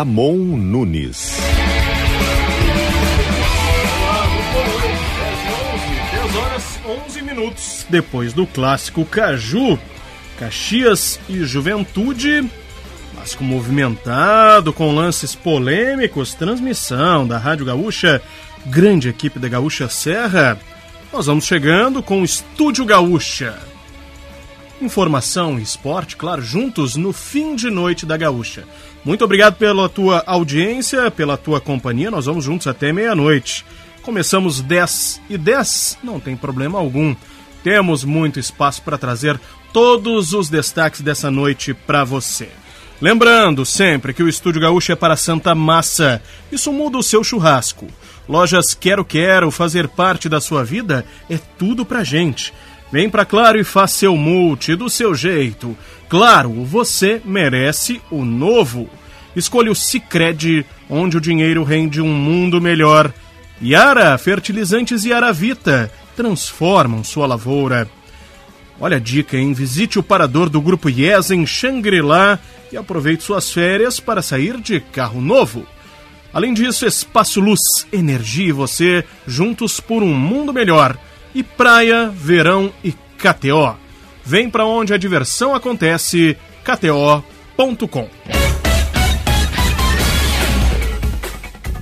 Ramon Nunes. 10 horas 11 minutos depois do clássico Caju, Caxias e Juventude, clássico movimentado com lances polêmicos, transmissão da Rádio Gaúcha, grande equipe da Gaúcha Serra. Nós vamos chegando com o Estúdio Gaúcha. Informação e esporte, claro, juntos no fim de noite da Gaúcha. Muito obrigado pela tua audiência, pela tua companhia. Nós vamos juntos até meia-noite. Começamos 10 e 10, não tem problema algum. Temos muito espaço para trazer todos os destaques dessa noite para você. Lembrando sempre que o Estúdio Gaúcho é para Santa Massa. Isso muda o seu churrasco. Lojas Quero Quero, fazer parte da sua vida é tudo pra gente. Vem pra Claro e faça seu multi do seu jeito. Claro, você merece o novo. Escolha o Cicred, onde o dinheiro rende um mundo melhor. Yara, fertilizantes Yara Vita, transformam sua lavoura. Olha a dica, hein? Visite o parador do Grupo Yes em Xangri-Lá e aproveite suas férias para sair de carro novo. Além disso, Espaço Luz, energia e você juntos por um mundo melhor. E praia, verão e KTO. Vem para onde a diversão acontece, kto.com.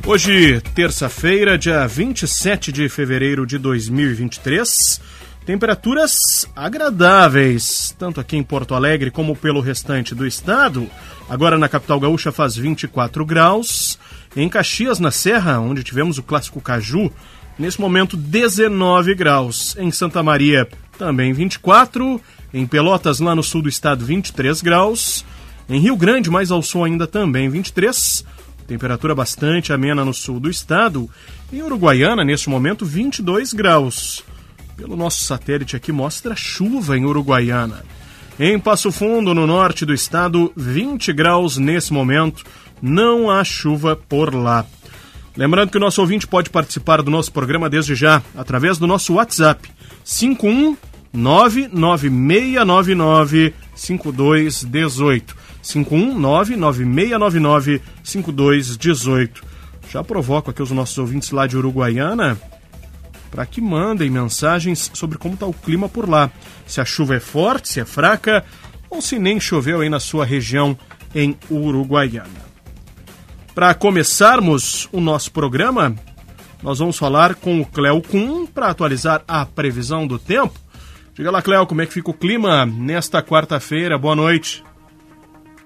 Hoje, terça-feira, dia 27 de fevereiro de 2023, temperaturas agradáveis, tanto aqui em Porto Alegre como pelo restante do estado. Agora na capital gaúcha faz 24 graus. Em Caxias, na Serra, onde tivemos o clássico Caju, nesse momento 19 graus. Em Santa Maria, também 24. Em Pelotas, lá no sul do estado, 23 graus. Em Rio Grande, mais ao sul ainda, também 23 temperatura bastante amena no sul do estado. Em Uruguaiana, neste momento, 22 graus. Pelo nosso satélite aqui mostra chuva em Uruguaiana. Em Passo Fundo, no norte do estado, 20 graus nesse momento. Não há chuva por lá. Lembrando que o nosso ouvinte pode participar do nosso programa desde já através do nosso WhatsApp 5199699 5218. 51996995218. Já provoco aqui os nossos ouvintes lá de Uruguaiana para que mandem mensagens sobre como está o clima por lá. Se a chuva é forte, se é fraca ou se nem choveu aí na sua região em Uruguaiana. Para começarmos o nosso programa, nós vamos falar com o Cléo Kuhn para atualizar a previsão do tempo. Diga lá, Cléo, como é que fica o clima nesta quarta-feira? Boa noite.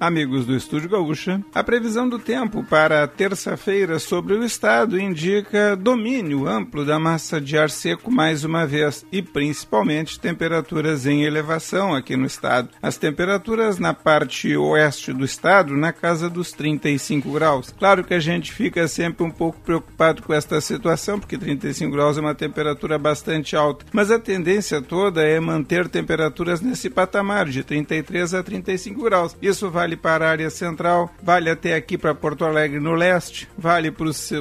Amigos do Estúdio Gaúcha, a previsão do tempo para terça-feira sobre o estado indica domínio amplo da massa de ar seco mais uma vez e principalmente temperaturas em elevação aqui no estado. As temperaturas na parte oeste do estado na casa dos 35 graus. Claro que a gente fica sempre um pouco preocupado com esta situação, porque 35 graus é uma temperatura bastante alta, mas a tendência toda é manter temperaturas nesse patamar de 33 a 35 graus. Isso vale vale para a área central, vale até aqui para Porto Alegre no leste, vale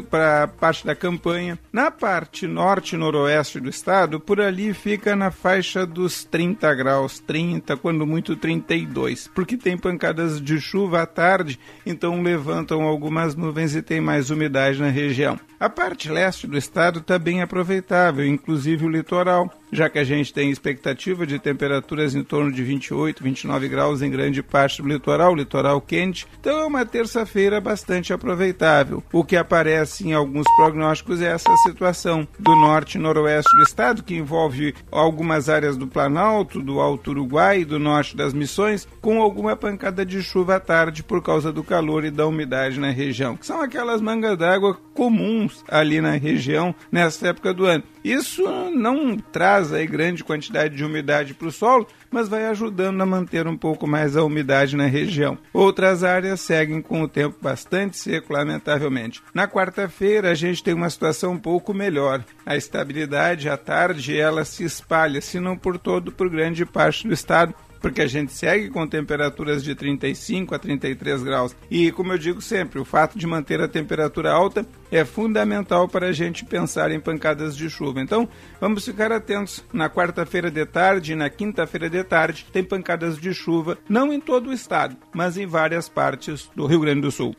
para a parte da campanha. Na parte norte e noroeste do estado, por ali fica na faixa dos 30 graus, 30, quando muito 32, porque tem pancadas de chuva à tarde, então levantam algumas nuvens e tem mais umidade na região. A parte leste do estado está bem aproveitável, inclusive o litoral já que a gente tem expectativa de temperaturas em torno de 28, 29 graus em grande parte do litoral, litoral quente. Então é uma terça-feira bastante aproveitável. O que aparece em alguns prognósticos é essa situação do norte e noroeste do estado, que envolve algumas áreas do Planalto, do Alto Uruguai e do norte das Missões, com alguma pancada de chuva à tarde por causa do calor e da umidade na região, que são aquelas mangas d'água comuns ali na região nessa época do ano. Isso não traz aí grande quantidade de umidade para o solo, mas vai ajudando a manter um pouco mais a umidade na região. Outras áreas seguem com o tempo bastante seco, lamentavelmente. Na quarta-feira, a gente tem uma situação um pouco melhor. A estabilidade à tarde ela se espalha, se não por todo, por grande parte do estado, porque a gente segue com temperaturas de 35 a 33 graus. E, como eu digo sempre, o fato de manter a temperatura alta é fundamental para a gente pensar em pancadas de chuva. Então, vamos ficar atentos. Na quarta-feira de tarde e na quinta-feira de tarde tem pancadas de chuva, não em todo o estado, mas em várias partes do Rio Grande do Sul.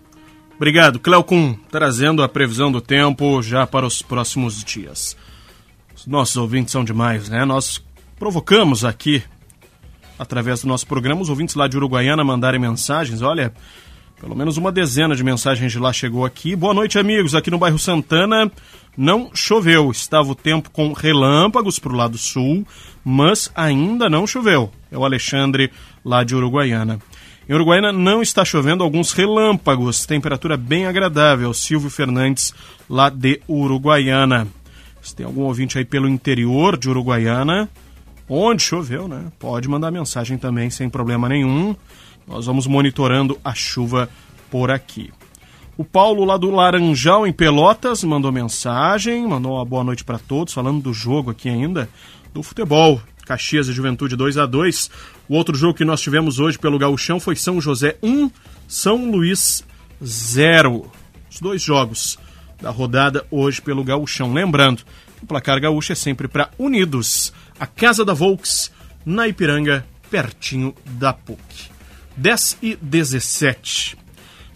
Obrigado, Cleocum, trazendo a previsão do tempo já para os próximos dias. Os nossos ouvintes são demais, né? Nós provocamos aqui, através do nosso programa, os ouvintes lá de Uruguaiana mandarem mensagens. Olha, pelo menos uma dezena de mensagens de lá chegou aqui. Boa noite, amigos. Aqui no bairro Santana não choveu. Estava o tempo com relâmpagos para o lado sul, mas ainda não choveu. É o Alexandre lá de Uruguaiana. Em Uruguaiana não está chovendo alguns relâmpagos, temperatura bem agradável. Silvio Fernandes, lá de Uruguaiana. Se tem algum ouvinte aí pelo interior de Uruguaiana, onde choveu, né? Pode mandar mensagem também sem problema nenhum. Nós vamos monitorando a chuva por aqui. O Paulo lá do Laranjal em Pelotas mandou mensagem, mandou uma boa noite para todos, falando do jogo aqui ainda, do futebol. Caxias e Juventude 2 a 2 O outro jogo que nós tivemos hoje pelo Gauchão foi São José 1, São Luís 0. Os dois jogos da rodada hoje pelo Gauchão. Lembrando, o placar gaúcho é sempre para Unidos, a Casa da Volks, na Ipiranga, pertinho da PUC. 10 e 17.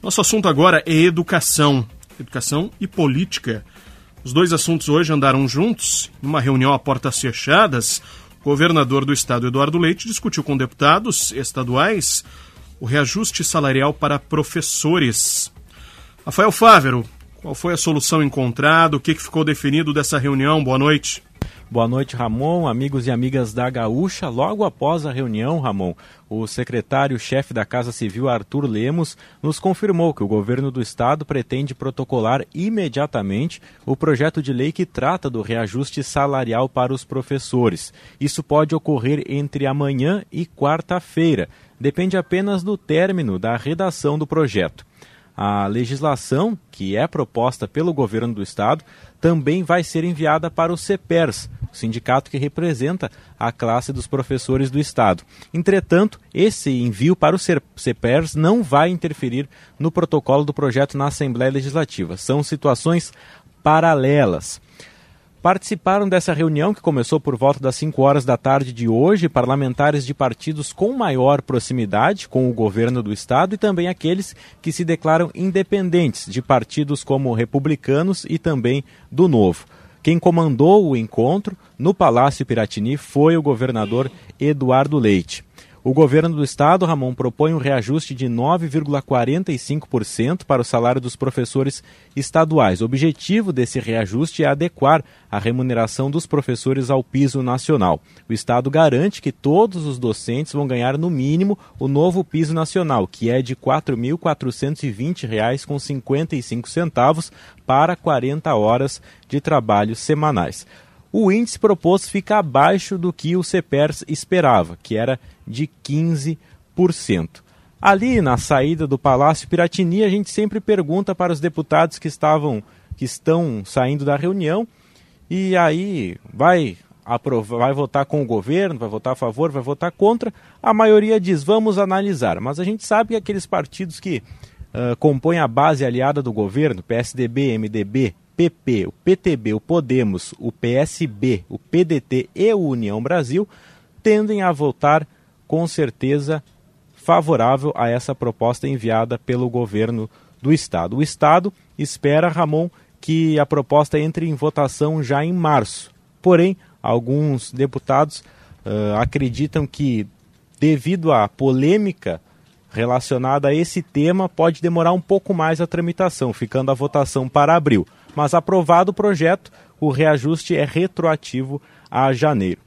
Nosso assunto agora é educação. Educação e política. Os dois assuntos hoje andaram juntos, numa reunião a portas fechadas governador do estado, Eduardo Leite, discutiu com deputados estaduais o reajuste salarial para professores. Rafael Fávero, qual foi a solução encontrada? O que ficou definido dessa reunião? Boa noite. Boa noite, Ramon, amigos e amigas da Gaúcha. Logo após a reunião, Ramon, o secretário-chefe da Casa Civil, Arthur Lemos, nos confirmou que o governo do estado pretende protocolar imediatamente o projeto de lei que trata do reajuste salarial para os professores. Isso pode ocorrer entre amanhã e quarta-feira. Depende apenas do término da redação do projeto. A legislação, que é proposta pelo governo do estado, também vai ser enviada para o CEPERS, o sindicato que representa a classe dos professores do estado. Entretanto, esse envio para o CEPERS não vai interferir no protocolo do projeto na Assembleia Legislativa. São situações paralelas. Participaram dessa reunião, que começou por volta das 5 horas da tarde de hoje, parlamentares de partidos com maior proximidade com o governo do Estado e também aqueles que se declaram independentes, de partidos como republicanos e também do Novo. Quem comandou o encontro no Palácio Piratini foi o governador Eduardo Leite. O governo do estado, Ramon, propõe um reajuste de 9,45% para o salário dos professores estaduais. O objetivo desse reajuste é adequar a remuneração dos professores ao piso nacional. O estado garante que todos os docentes vão ganhar no mínimo o novo piso nacional, que é de R$ 4.420,55 para 40 horas de trabalho semanais o índice proposto fica abaixo do que o CEPERS esperava, que era de 15%. Ali na saída do Palácio Piratini, a gente sempre pergunta para os deputados que estavam que estão saindo da reunião e aí vai aprovar, vai votar com o governo, vai votar a favor, vai votar contra. A maioria diz vamos analisar, mas a gente sabe que aqueles partidos que uh, compõem a base aliada do governo, PSDB, MDB, PP, o PTB, o Podemos, o PSB, o PDT e o União Brasil tendem a votar com certeza favorável a essa proposta enviada pelo governo do Estado. O Estado espera, Ramon, que a proposta entre em votação já em março. Porém, alguns deputados uh, acreditam que, devido à polêmica relacionada a esse tema, pode demorar um pouco mais a tramitação, ficando a votação para abril mas aprovado o projeto, o reajuste é retroativo a janeiro.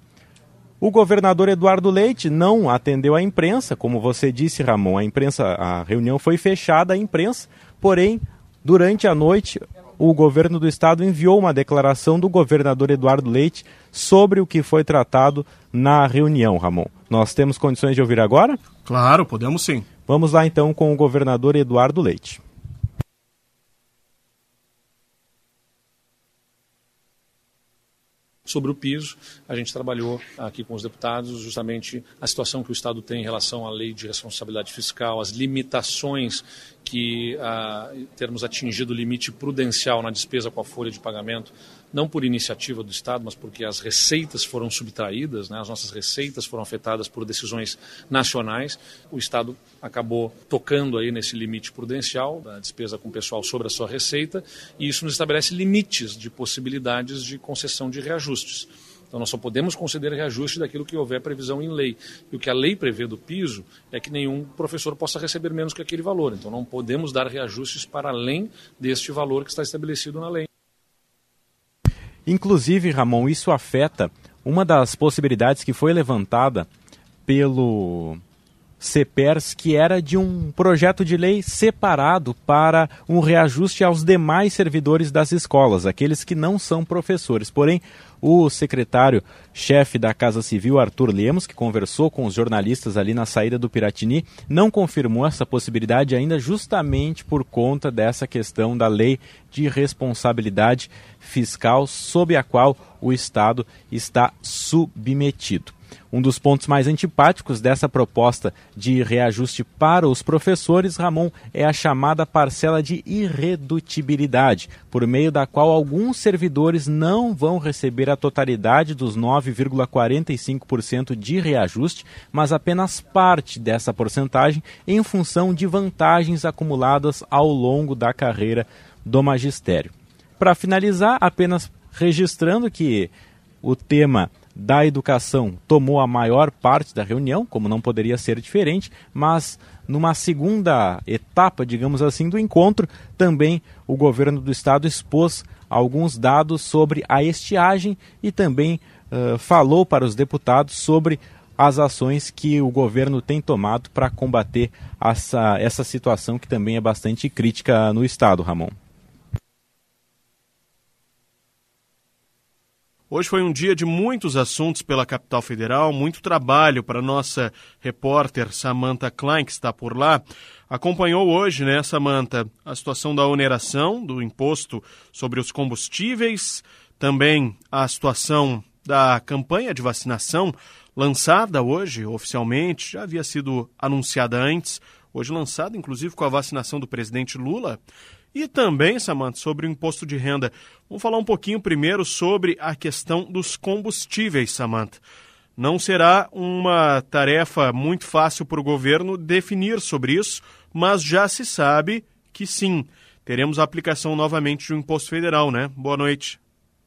O governador Eduardo Leite não atendeu à imprensa, como você disse, Ramon. A imprensa, a reunião foi fechada à imprensa, porém, durante a noite, o governo do estado enviou uma declaração do governador Eduardo Leite sobre o que foi tratado na reunião, Ramon. Nós temos condições de ouvir agora? Claro, podemos sim. Vamos lá então com o governador Eduardo Leite. Sobre o piso. A gente trabalhou aqui com os deputados justamente a situação que o Estado tem em relação à lei de responsabilidade fiscal, as limitações que ah, termos atingido o limite prudencial na despesa com a folha de pagamento, não por iniciativa do Estado, mas porque as receitas foram subtraídas, né, as nossas receitas foram afetadas por decisões nacionais. O Estado acabou tocando aí nesse limite prudencial da despesa com o pessoal sobre a sua receita, e isso nos estabelece limites de possibilidades de concessão de reajustes. Então, nós só podemos conceder reajuste daquilo que houver previsão em lei. E o que a lei prevê do piso é que nenhum professor possa receber menos que aquele valor. Então, não podemos dar reajustes para além deste valor que está estabelecido na lei. Inclusive, Ramon, isso afeta uma das possibilidades que foi levantada pelo CEPERS, que era de um projeto de lei separado para um reajuste aos demais servidores das escolas, aqueles que não são professores. Porém, o secretário-chefe da Casa Civil, Arthur Lemos, que conversou com os jornalistas ali na saída do Piratini, não confirmou essa possibilidade ainda, justamente por conta dessa questão da lei de responsabilidade fiscal, sob a qual o Estado está submetido. Um dos pontos mais antipáticos dessa proposta de reajuste para os professores, Ramon, é a chamada parcela de irredutibilidade, por meio da qual alguns servidores não vão receber a totalidade dos 9,45% de reajuste, mas apenas parte dessa porcentagem em função de vantagens acumuladas ao longo da carreira do magistério. Para finalizar, apenas registrando que o tema da Educação tomou a maior parte da reunião, como não poderia ser diferente, mas numa segunda etapa, digamos assim, do encontro, também o governo do estado expôs alguns dados sobre a estiagem e também uh, falou para os deputados sobre as ações que o governo tem tomado para combater essa, essa situação que também é bastante crítica no estado, Ramon. Hoje foi um dia de muitos assuntos pela capital federal, muito trabalho para nossa repórter Samantha Klein, que está por lá. Acompanhou hoje, né, Samantha, a situação da oneração do imposto sobre os combustíveis, também a situação da campanha de vacinação lançada hoje oficialmente, já havia sido anunciada antes, hoje lançada inclusive com a vacinação do presidente Lula. E também, Samantha, sobre o imposto de renda. Vamos falar um pouquinho primeiro sobre a questão dos combustíveis, Samantha. Não será uma tarefa muito fácil para o governo definir sobre isso, mas já se sabe que sim, teremos a aplicação novamente um imposto federal, né? Boa noite.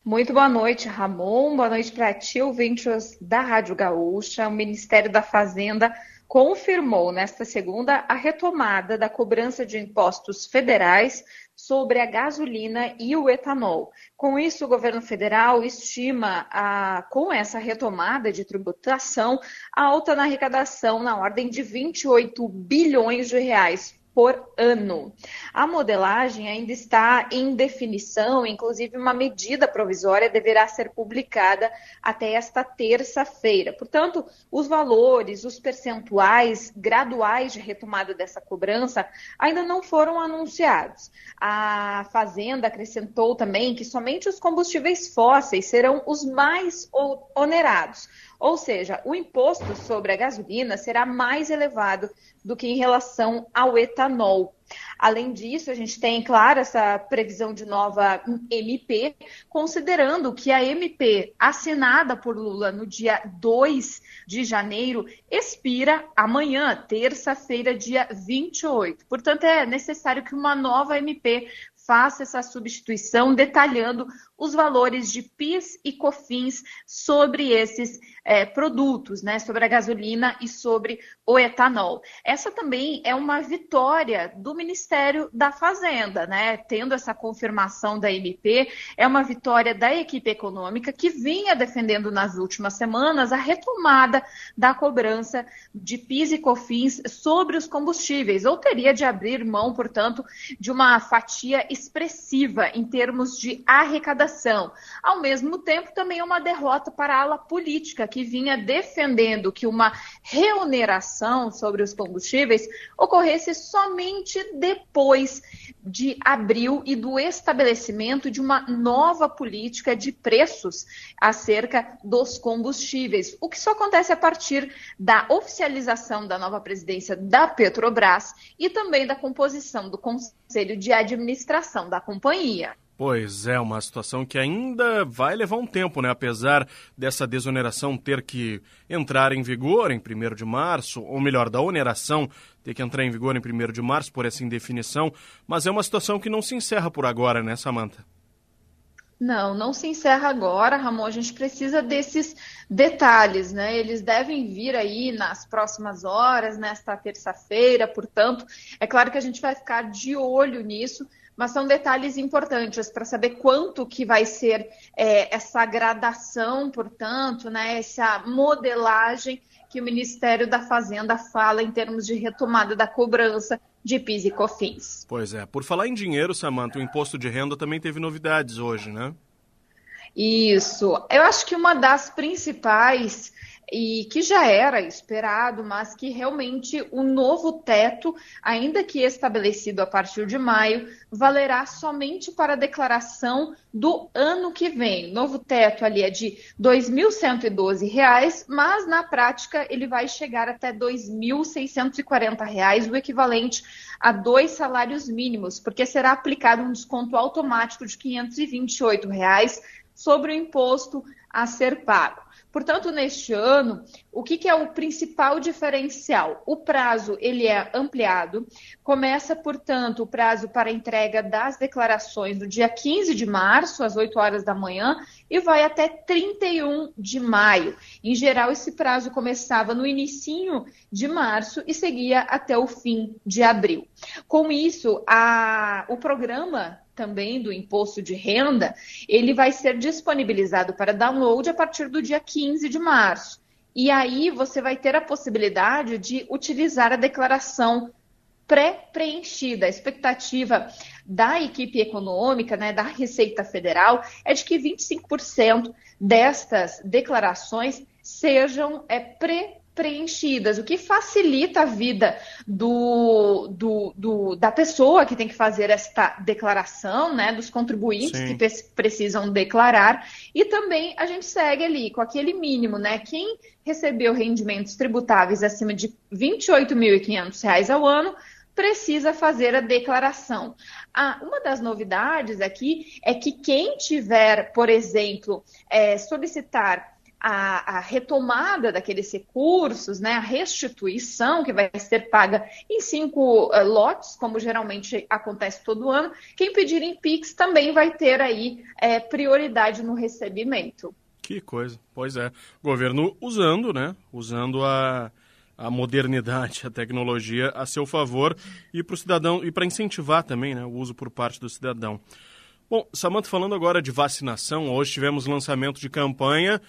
Muito boa noite, Ramon. Boa noite para ti, ouvintes da Rádio Gaúcha. O Ministério da Fazenda confirmou nesta segunda a retomada da cobrança de impostos federais sobre a gasolina e o etanol. Com isso, o governo federal estima, a, com essa retomada de tributação, alta na arrecadação na ordem de 28 bilhões de reais por ano. A modelagem ainda está em definição, inclusive uma medida provisória deverá ser publicada até esta terça-feira. Portanto, os valores, os percentuais graduais de retomada dessa cobrança ainda não foram anunciados. A Fazenda acrescentou também que somente os combustíveis fósseis serão os mais onerados. Ou seja, o imposto sobre a gasolina será mais elevado do que em relação ao etanol. Além disso, a gente tem, claro, essa previsão de nova MP, considerando que a MP assinada por Lula no dia 2 de janeiro expira amanhã, terça-feira, dia 28. Portanto, é necessário que uma nova MP faça essa substituição, detalhando os valores de PIS e COFINS sobre esses é, produtos, né, sobre a gasolina e sobre o etanol. Essa também é uma vitória do Ministério da Fazenda, né, tendo essa confirmação da MP, é uma vitória da equipe econômica que vinha defendendo nas últimas semanas a retomada da cobrança de PIS e COFINS sobre os combustíveis, ou teria de abrir mão, portanto, de uma fatia expressiva em termos de arrecadação inflação. Ao mesmo tempo, também é uma derrota para a ala política, que vinha defendendo que uma reoneração sobre os combustíveis ocorresse somente depois de abril e do estabelecimento de uma nova política de preços acerca dos combustíveis, o que só acontece a partir da oficialização da nova presidência da Petrobras e também da composição do Conselho de Administração da companhia. Pois é, uma situação que ainda vai levar um tempo, né? Apesar dessa desoneração ter que entrar em vigor em 1 de março, ou melhor, da oneração ter que entrar em vigor em 1 de março por essa indefinição, mas é uma situação que não se encerra por agora, né, Samanta? Não, não se encerra agora, Ramon. A gente precisa desses detalhes, né? Eles devem vir aí nas próximas horas, nesta terça-feira, portanto, é claro que a gente vai ficar de olho nisso mas são detalhes importantes para saber quanto que vai ser é, essa gradação, portanto, né, essa modelagem que o Ministério da Fazenda fala em termos de retomada da cobrança de PIS e COFINS. Pois é. Por falar em dinheiro, Samanta, o imposto de renda também teve novidades hoje, né? Isso. Eu acho que uma das principais e que já era esperado, mas que realmente o novo teto, ainda que estabelecido a partir de maio, valerá somente para a declaração do ano que vem. Novo teto ali é de R$ 2.112, mas na prática ele vai chegar até R$ 2.640, o equivalente a dois salários mínimos, porque será aplicado um desconto automático de 528 reais sobre o imposto a ser pago. Portanto, neste ano, o que, que, é o principal diferencial? O prazo ele é ampliado. Começa, portanto, o prazo para entrega das declarações no dia 15 de março, às 8 horas da manhã, e vai até 31 de maio. Em geral, esse prazo começava no início de março e seguia até o fim de abril. Com isso, a, o programa também do imposto de renda, ele vai ser disponibilizado para download a partir do dia 15 de março. E aí você vai ter a possibilidade de utilizar a declaração pré-preenchida. A expectativa da equipe econômica, né, da Receita Federal, é de que 25% destas declarações sejam é, preenchidas, o que facilita a vida do, do, do, da pessoa que tem que fazer esta declaração, né, dos contribuintes Sim. que precisam declarar, e também a gente segue ali com aquele mínimo, né, quem recebeu rendimentos tributáveis acima de R$ 28.500 ao ano precisa fazer a declaração. Ah, uma das novidades aqui é que quem tiver, por exemplo, é, solicitar a, a, retomada daqueles recursos, né, a restituição que vai ser paga em cinco uh, lotes, como geralmente acontece todo ano, quem pedir em PIX também vai ter aí é, prioridade no recebimento. Que coisa, pois é. Governo usando, né, usando a, a modernidade, a tecnologia a seu favor e para o cidadão e para incentivar também né, o uso por parte do cidadão. Bom, Samanta, falando agora de vacinação, hoje tivemos lançamento de campanha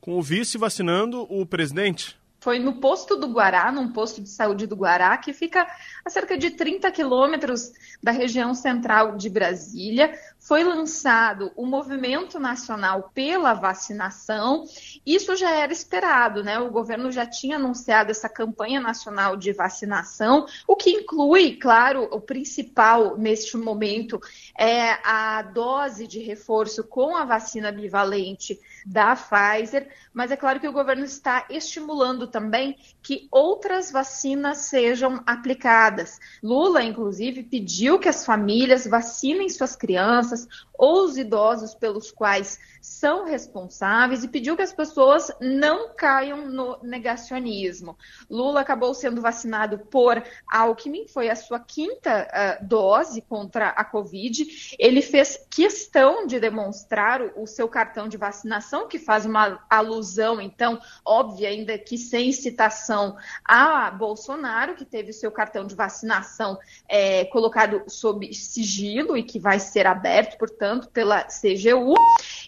com o vice vacinando o presidente. Foi no posto do Guará, num posto de saúde do Guará, que fica a cerca de 30 quilômetros da região central de Brasília. Foi lançado o Movimento Nacional pela Vacinação. Isso já era esperado, né? O governo já tinha anunciado essa campanha nacional de vacinação, o que inclui, claro, o principal neste momento é a dose de reforço com a vacina bivalente da Pfizer, mas é claro que o governo está estimulando também que outras vacinas sejam aplicadas. Lula, inclusive, pediu que as famílias vacinem suas crianças ou os idosos pelos quais são responsáveis e pediu que as pessoas não caiam no negacionismo. Lula acabou sendo vacinado por Alckmin, foi a sua quinta uh, dose contra a Covid. Ele fez questão de demonstrar o, o seu cartão de vacinação, que faz uma alusão, então, óbvia, ainda que sem citação, a Bolsonaro, que teve seu cartão de vacinação é, colocado sob sigilo e que vai ser aberto, portanto, pela CGU.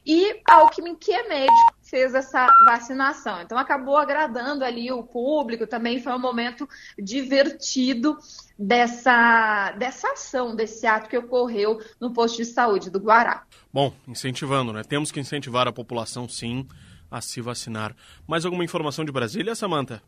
E Alckmin, que é médico, fez essa vacinação. Então acabou agradando ali o público, também foi um momento divertido dessa, dessa ação, desse ato que ocorreu no posto de saúde do Guará. Bom, incentivando, né? Temos que incentivar a população, sim, a se vacinar. Mais alguma informação de Brasília, Samanta?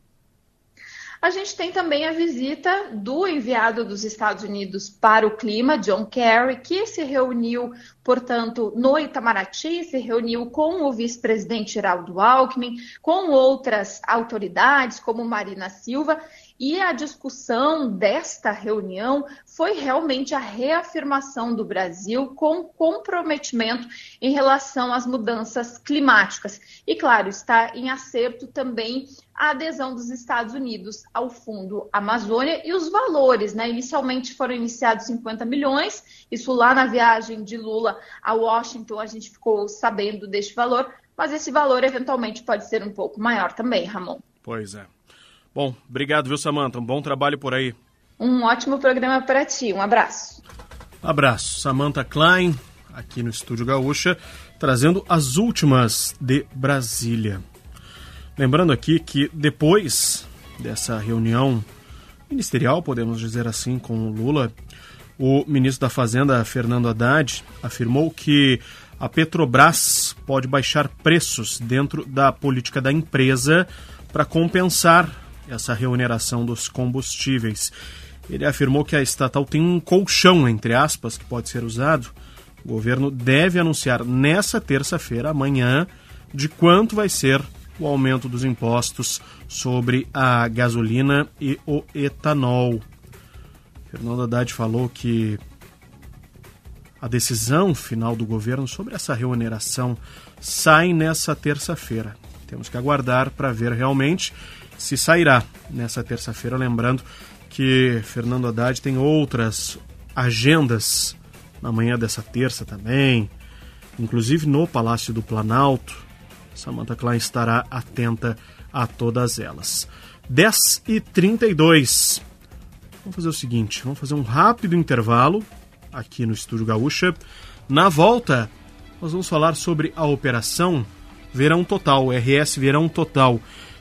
A gente tem também a visita do enviado dos Estados Unidos para o clima, John Kerry, que se reuniu, portanto, no Itamaraty, se reuniu com o vice-presidente Geraldo Alckmin, com outras autoridades, como Marina Silva, e a discussão desta reunião foi realmente a reafirmação do Brasil com comprometimento em relação às mudanças climáticas. E, claro, está em acerto também a adesão dos Estados Unidos ao Fundo Amazônia e os valores, né? Inicialmente foram iniciados 50 milhões, isso lá na viagem de Lula a Washington a gente ficou sabendo deste valor, mas esse valor eventualmente pode ser um pouco maior também, Ramon. Pois é. Bom, obrigado, viu, Samanta? Um bom trabalho por aí. Um ótimo programa para ti. Um abraço. Abraço. Samantha Klein, aqui no Estúdio Gaúcha, trazendo as últimas de Brasília. Lembrando aqui que depois dessa reunião ministerial, podemos dizer assim, com o Lula, o ministro da Fazenda, Fernando Haddad, afirmou que a Petrobras pode baixar preços dentro da política da empresa para compensar essa remuneração dos combustíveis. Ele afirmou que a estatal tem um colchão, entre aspas, que pode ser usado. O governo deve anunciar nessa terça-feira, amanhã, de quanto vai ser o aumento dos impostos sobre a gasolina e o etanol. Fernando Haddad falou que a decisão final do governo sobre essa remuneração sai nessa terça-feira. Temos que aguardar para ver realmente se sairá nessa terça-feira. Lembrando que Fernando Haddad tem outras agendas na manhã dessa terça também, inclusive no Palácio do Planalto. Samantha Klein estará atenta a todas elas. 10 e 32 Vamos fazer o seguinte: vamos fazer um rápido intervalo aqui no Estúdio Gaúcha. Na volta, nós vamos falar sobre a operação Verão Total, RS Verão Total.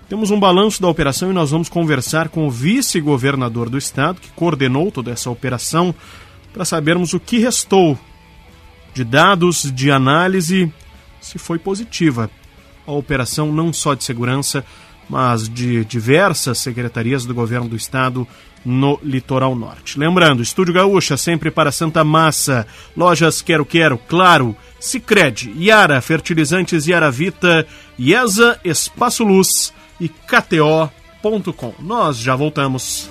Temos um balanço da operação e nós vamos conversar com o vice-governador do estado, que coordenou toda essa operação, para sabermos o que restou de dados, de análise, se foi positiva a operação não só de segurança, mas de diversas secretarias do governo do estado no litoral norte. Lembrando, Estúdio Gaúcha sempre para Santa Massa, lojas Quero Quero, claro, Sicredi, Yara Fertilizantes Yara Vita, IESA Espaço Luz e KTO.com. Nós já voltamos.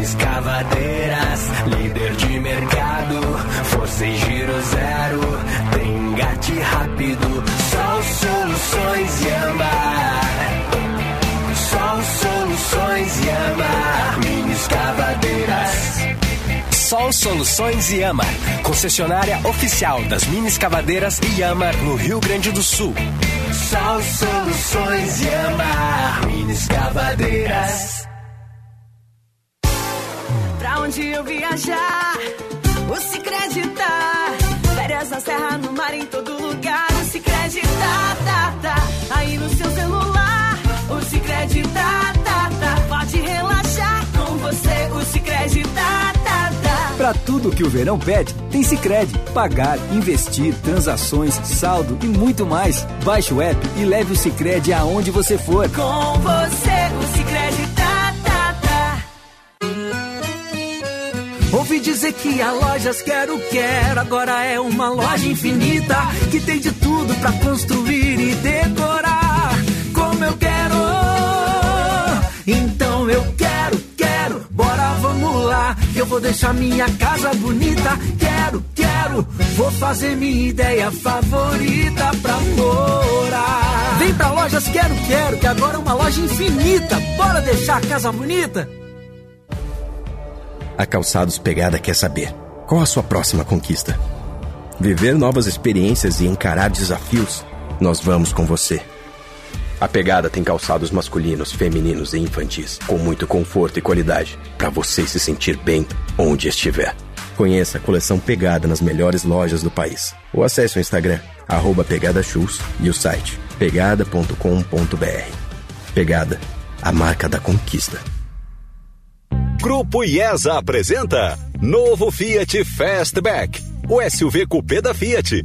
Escavadeiras, líder de mercado, força e giro zero, tem engate rápido, só soluções e amar. Sol Soluções Yamar, concessionária oficial das mini escavadeiras Yamar no Rio Grande do Sul. Sol Soluções Yamar. Mini escavadeiras. Pra onde eu viajar, o Cicred tá. Férias na serra, no mar, em todo Pra tudo que o verão pede, tem Cicred. Pagar, investir, transações, saldo e muito mais. Baixe o app e leve o Cicred aonde você for. Com você, o Cicred tá, tá, tá. Ouvi dizer que a Lojas Quero Quero agora é uma loja infinita que tem de tudo pra construir e decorar lá. Eu vou deixar minha casa bonita. Quero, quero, vou fazer minha ideia favorita pra morar. Vem pra Lojas Quero Quero que agora é uma loja infinita. Bora deixar a casa bonita? A Calçados Pegada quer saber: qual a sua próxima conquista? Viver novas experiências e encarar desafios? Nós vamos com você. A Pegada tem calçados masculinos, femininos e infantis, com muito conforto e qualidade, para você se sentir bem onde estiver. Conheça a coleção Pegada nas melhores lojas do país. Ou acesse o Instagram, arroba Pegada Shoes e o site pegada.com.br. Pegada, a marca da conquista. Grupo IESA apresenta Novo Fiat Fastback, o SUV coupé da Fiat.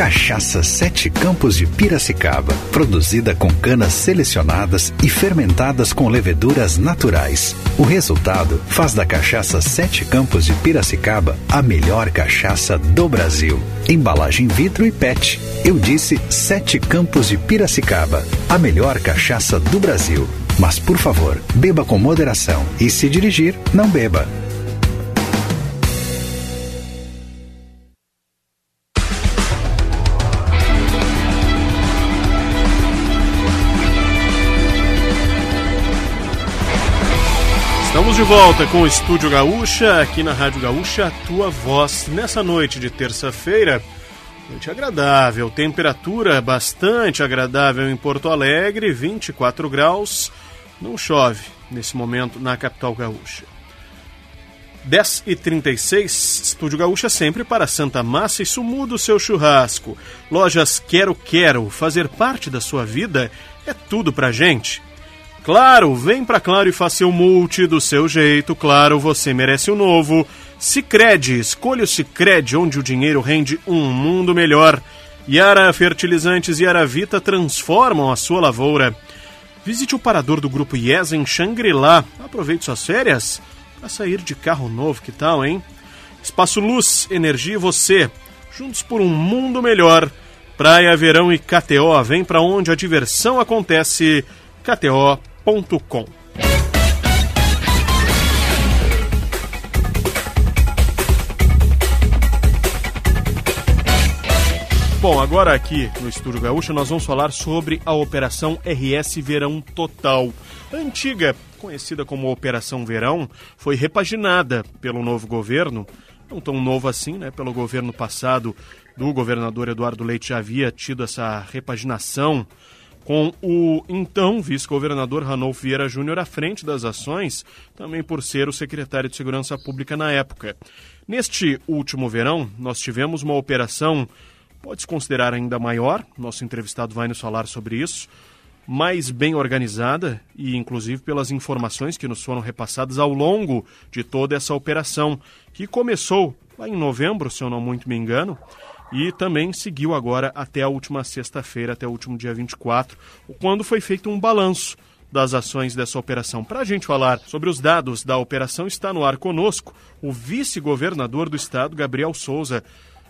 Cachaça Sete Campos de Piracicaba, produzida com canas selecionadas e fermentadas com leveduras naturais. O resultado faz da cachaça Sete Campos de Piracicaba a melhor cachaça do Brasil. Embalagem vidro e PET. Eu disse Sete Campos de Piracicaba, a melhor cachaça do Brasil. Mas por favor, beba com moderação e se dirigir, não beba. De volta com o Estúdio Gaúcha, aqui na Rádio Gaúcha, a tua voz. Nessa noite de terça-feira, noite agradável, temperatura bastante agradável em Porto Alegre, 24 graus, não chove nesse momento na capital gaúcha. 10 e 36 Estúdio Gaúcha sempre para Santa Massa e Sumu do seu churrasco. Lojas Quero Quero, fazer parte da sua vida é tudo pra gente. Claro, vem pra Claro e faça o multi do seu jeito. Claro, você merece o um novo. Sicredi, escolha o Sicredi onde o dinheiro rende um mundo melhor. Yara Fertilizantes e Yara Vita transformam a sua lavoura. Visite o parador do Grupo IES em Xangri-Lá. Aproveite suas férias para sair de carro novo, que tal, hein? Espaço Luz, Energia e você, juntos por um mundo melhor. Praia, verão e KTO, vem para onde a diversão acontece. KTO com. Bom, agora aqui no Estúdio Gaúcho nós vamos falar sobre a Operação RS Verão Total. antiga, conhecida como Operação Verão, foi repaginada pelo novo governo, não tão novo assim, né? Pelo governo passado do governador Eduardo Leite já havia tido essa repaginação com o então vice-governador Ranolfo Vieira Júnior à frente das ações, também por ser o secretário de Segurança Pública na época. Neste último verão, nós tivemos uma operação, pode-se considerar ainda maior, nosso entrevistado vai nos falar sobre isso, mais bem organizada e, inclusive, pelas informações que nos foram repassadas ao longo de toda essa operação, que começou lá em novembro, se eu não muito me engano, e também seguiu agora até a última sexta-feira, até o último dia 24, quando foi feito um balanço das ações dessa operação. Para a gente falar sobre os dados da operação, está no ar conosco o vice-governador do estado, Gabriel Souza.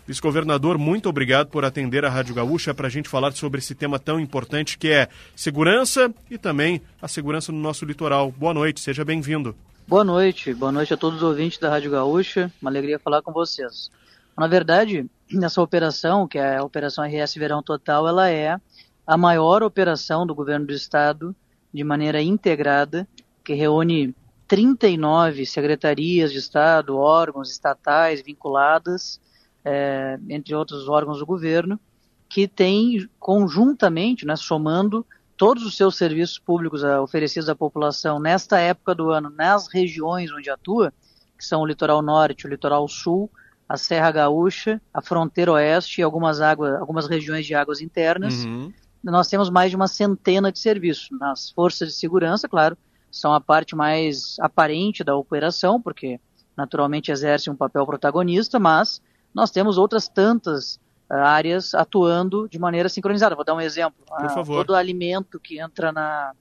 Vice-governador, muito obrigado por atender a Rádio Gaúcha para a gente falar sobre esse tema tão importante que é segurança e também a segurança no nosso litoral. Boa noite, seja bem-vindo. Boa noite, boa noite a todos os ouvintes da Rádio Gaúcha. Uma alegria falar com vocês. Na verdade, nessa operação, que é a Operação RS Verão Total, ela é a maior operação do governo do estado de maneira integrada, que reúne 39 secretarias de Estado, órgãos estatais vinculadas, é, entre outros órgãos do governo, que tem conjuntamente, né, somando todos os seus serviços públicos uh, oferecidos à população nesta época do ano, nas regiões onde atua, que são o litoral norte, o litoral sul, a Serra Gaúcha, a fronteira oeste e algumas, águas, algumas regiões de águas internas. Uhum. Nós temos mais de uma centena de serviços. Nas forças de segurança, claro, são a parte mais aparente da operação, porque naturalmente exercem um papel protagonista, mas nós temos outras tantas uh, áreas atuando de maneira sincronizada. Vou dar um exemplo. Por favor. Todo alimento que entra na,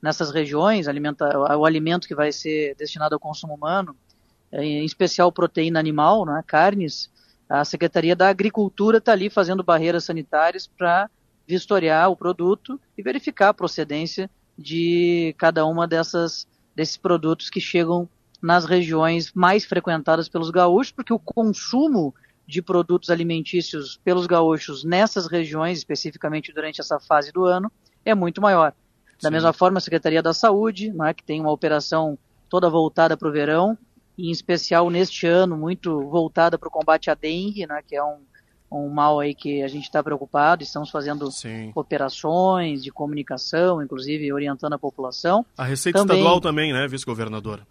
nessas regiões, alimenta, o alimento que vai ser destinado ao consumo humano, em especial proteína animal, né, carnes, a Secretaria da Agricultura está ali fazendo barreiras sanitárias para vistoriar o produto e verificar a procedência de cada uma dessas desses produtos que chegam nas regiões mais frequentadas pelos gaúchos, porque o consumo de produtos alimentícios pelos gaúchos nessas regiões, especificamente durante essa fase do ano, é muito maior. Da Sim. mesma forma, a Secretaria da Saúde, né, que tem uma operação toda voltada para o verão, e em especial neste ano, muito voltada para o combate à dengue, né, que é um, um mal aí que a gente está preocupado, estamos fazendo Sim. operações de comunicação, inclusive orientando a população. A Receita também, Estadual também, né, vice-governador?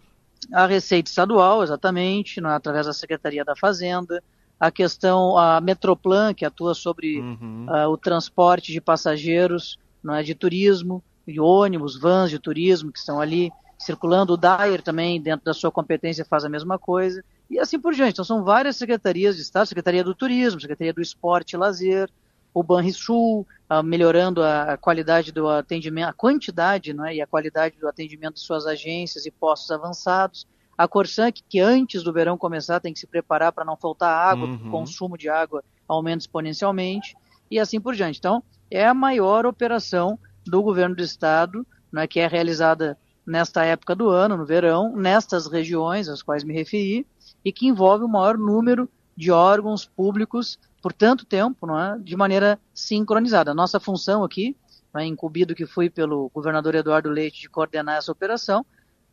A Receita Estadual, exatamente, né, através da Secretaria da Fazenda, a questão, a Metroplan, que atua sobre uhum. uh, o transporte de passageiros, não é, de turismo, de ônibus, vans de turismo que estão ali circulando. O DAIR também, dentro da sua competência, faz a mesma coisa. E assim por diante. Então, são várias secretarias de Estado, Secretaria do Turismo, Secretaria do Esporte e Lazer, o Banrisul, uh, melhorando a, a, qualidade do atendimento, a quantidade né, e a qualidade do atendimento de suas agências e postos avançados. A Corsan, que, que antes do verão começar, tem que se preparar para não faltar água, uhum. o consumo de água aumenta exponencialmente, e assim por diante. Então, é a maior operação do governo do estado, né, que é realizada nesta época do ano, no verão, nestas regiões às quais me referi, e que envolve o maior número de órgãos públicos por tanto tempo, é? de maneira sincronizada. Nossa função aqui, é, incumbido que fui pelo governador Eduardo Leite de coordenar essa operação,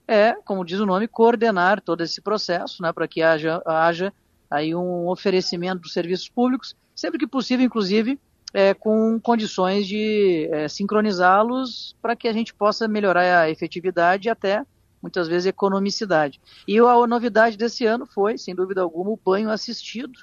é, como diz o nome, coordenar todo esse processo, né, para que haja, haja aí um oferecimento dos serviços públicos, sempre que possível, inclusive, é, com condições de é, sincronizá-los para que a gente possa melhorar a efetividade e até, muitas vezes, economicidade. E a novidade desse ano foi, sem dúvida alguma, o banho assistido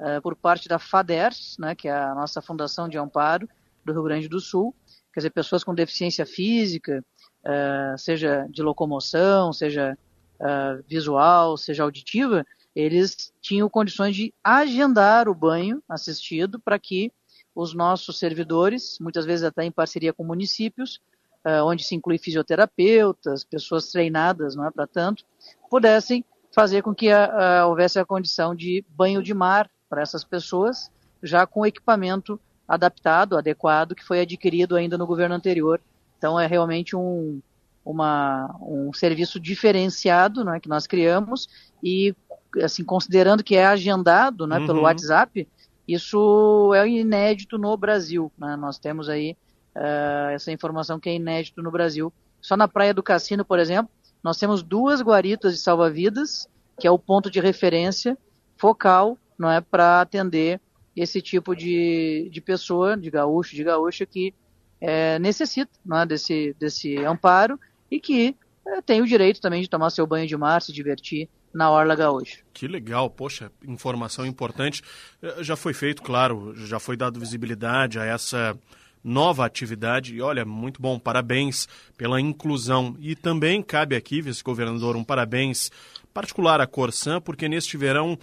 é, por parte da FADERS, né, que é a nossa Fundação de Amparo do Rio Grande do Sul, quer dizer, pessoas com deficiência física, é, seja de locomoção, seja é, visual, seja auditiva, eles tinham condições de agendar o banho assistido para que os nossos servidores, muitas vezes até em parceria com municípios, uh, onde se inclui fisioterapeutas, pessoas treinadas, não é para tanto, pudessem fazer com que uh, houvesse a condição de banho de mar para essas pessoas, já com equipamento adaptado, adequado, que foi adquirido ainda no governo anterior. Então é realmente um, uma, um serviço diferenciado né, que nós criamos e assim considerando que é agendado né, uhum. pelo WhatsApp, isso é inédito no Brasil. Né? Nós temos aí uh, essa informação que é inédito no Brasil. Só na Praia do Cassino, por exemplo, nós temos duas guaritas de salva-vidas, que é o ponto de referência focal não é, para atender esse tipo de, de pessoa, de gaúcho, de gaúcha, que é, necessita é, desse, desse amparo e que é, tem o direito também de tomar seu banho de mar, se divertir na Orla Gaúcha. Que legal, poxa, informação importante. Eh, já foi feito, claro, já foi dado visibilidade a essa nova atividade e olha, muito bom, parabéns pela inclusão. E também cabe aqui, vice-governador, um parabéns particular à Corsan, porque neste verão,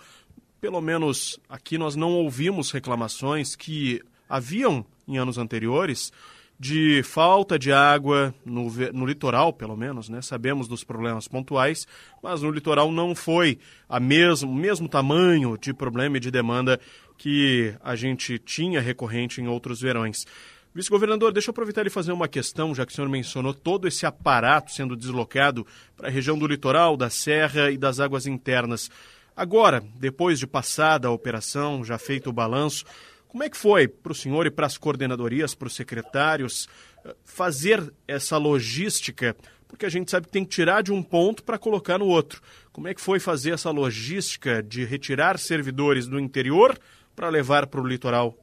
pelo menos aqui nós não ouvimos reclamações que haviam em anos anteriores de falta de água no, no litoral, pelo menos, né? Sabemos dos problemas pontuais, mas no litoral não foi a mesmo mesmo tamanho de problema e de demanda que a gente tinha recorrente em outros verões. Vice-governador, deixa eu aproveitar e fazer uma questão, já que o senhor mencionou todo esse aparato sendo deslocado para a região do litoral, da serra e das águas internas. Agora, depois de passada a operação, já feito o balanço, como é que foi para o senhor e para as coordenadorias, para os secretários, eh, fazer essa logística? Porque a gente sabe que tem que tirar de um ponto para colocar no outro. Como é que foi fazer essa logística de retirar servidores do interior para levar para o litoral?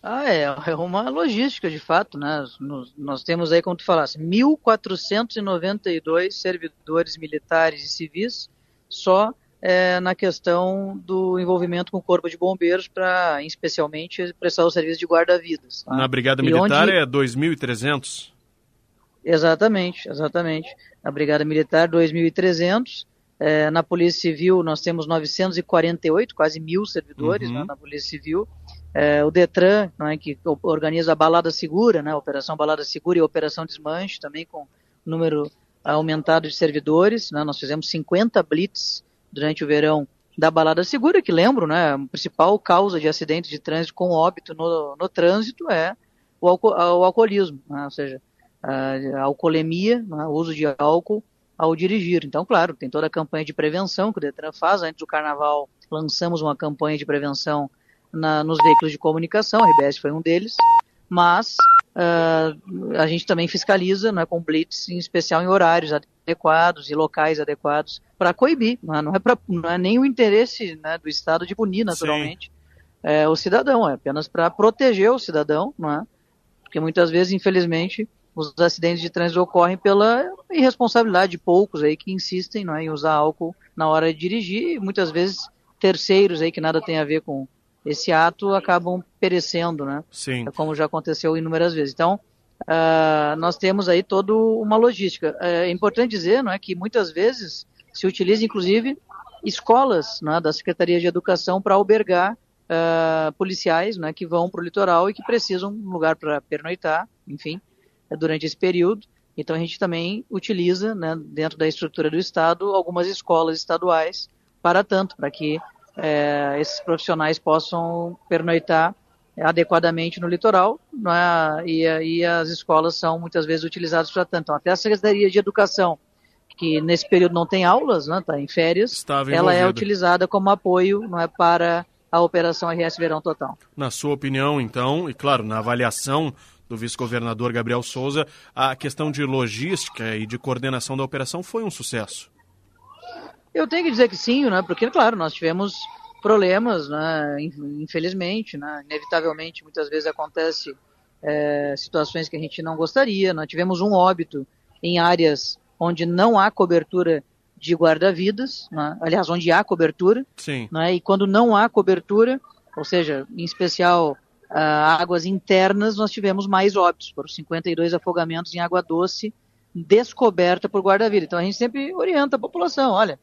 Ah, é, é uma logística de fato, né? Nós, nós temos aí, como tu falasse, 1.492 servidores militares e civis só é, na questão do envolvimento com o Corpo de Bombeiros para, especialmente, prestar o serviço de guarda-vidas. Tá? Na Brigada Militar onde... é 2.300? Exatamente, exatamente. Na Brigada Militar, 2.300. É, na Polícia Civil, nós temos 948, quase mil servidores uhum. né, na Polícia Civil. É, o Detran, é, que organiza a Balada Segura, né, a Operação Balada Segura e a Operação Desmanche, também com número aumentado de servidores. Né, nós fizemos 50 blitz durante o verão da balada segura, que lembro, né, a principal causa de acidentes de trânsito com óbito no, no trânsito é o, alco o alcoolismo, né, ou seja, a, alcoolemia, né, o uso de álcool ao dirigir. Então, claro, tem toda a campanha de prevenção que o Detran faz. Antes do carnaval, lançamos uma campanha de prevenção na, nos veículos de comunicação, a RBS foi um deles, mas uh, a gente também fiscaliza né, com blitz, em especial em horários adequados e locais adequados, para coibir. Né, não, é pra, não é nem o interesse né, do Estado de punir, naturalmente, é, o cidadão, é apenas para proteger o cidadão, não é? porque muitas vezes, infelizmente, os acidentes de trânsito ocorrem pela irresponsabilidade de poucos aí que insistem não é, em usar álcool na hora de dirigir, e muitas vezes terceiros aí que nada tem a ver com esse ato acabam perecendo, né? Sim. Como já aconteceu inúmeras vezes. Então, uh, nós temos aí toda uma logística. É importante dizer, não é, que muitas vezes se utiliza, inclusive, escolas né, da Secretaria de Educação para albergar uh, policiais né, que vão para o litoral e que precisam de um lugar para pernoitar, enfim, é durante esse período. Então a gente também utiliza, né, dentro da estrutura do Estado, algumas escolas estaduais para tanto, para que é, esses profissionais possam pernoitar adequadamente no litoral, é? e, e, as escolas são muitas vezes utilizadas para tanto. Então, até a Secretaria de Educação, que nesse período não tem aulas, está né, em férias, ela é utilizada como apoio não é, para a Operação RS Verão Total. Na sua opinião, então, e claro, na avaliação do vice-governador Gabriel Souza, a questão de logística e de coordenação da operação foi um sucesso? Eu tenho que dizer que sim, né? Porque, claro, nós tivemos problemas, né? Infelizmente, né? Inevitavelmente, muitas vezes acontece é, situações que a gente não gostaria. Nós tivemos um óbito em áreas onde não há cobertura de guarda-vidas, né? aliás, onde há cobertura. Sim. Né? E quando não há cobertura, ou seja, em especial uh, águas internas, nós tivemos mais óbitos, foram 52 afogamentos em água doce descoberta por guarda-vida. Então a gente sempre orienta a população, olha,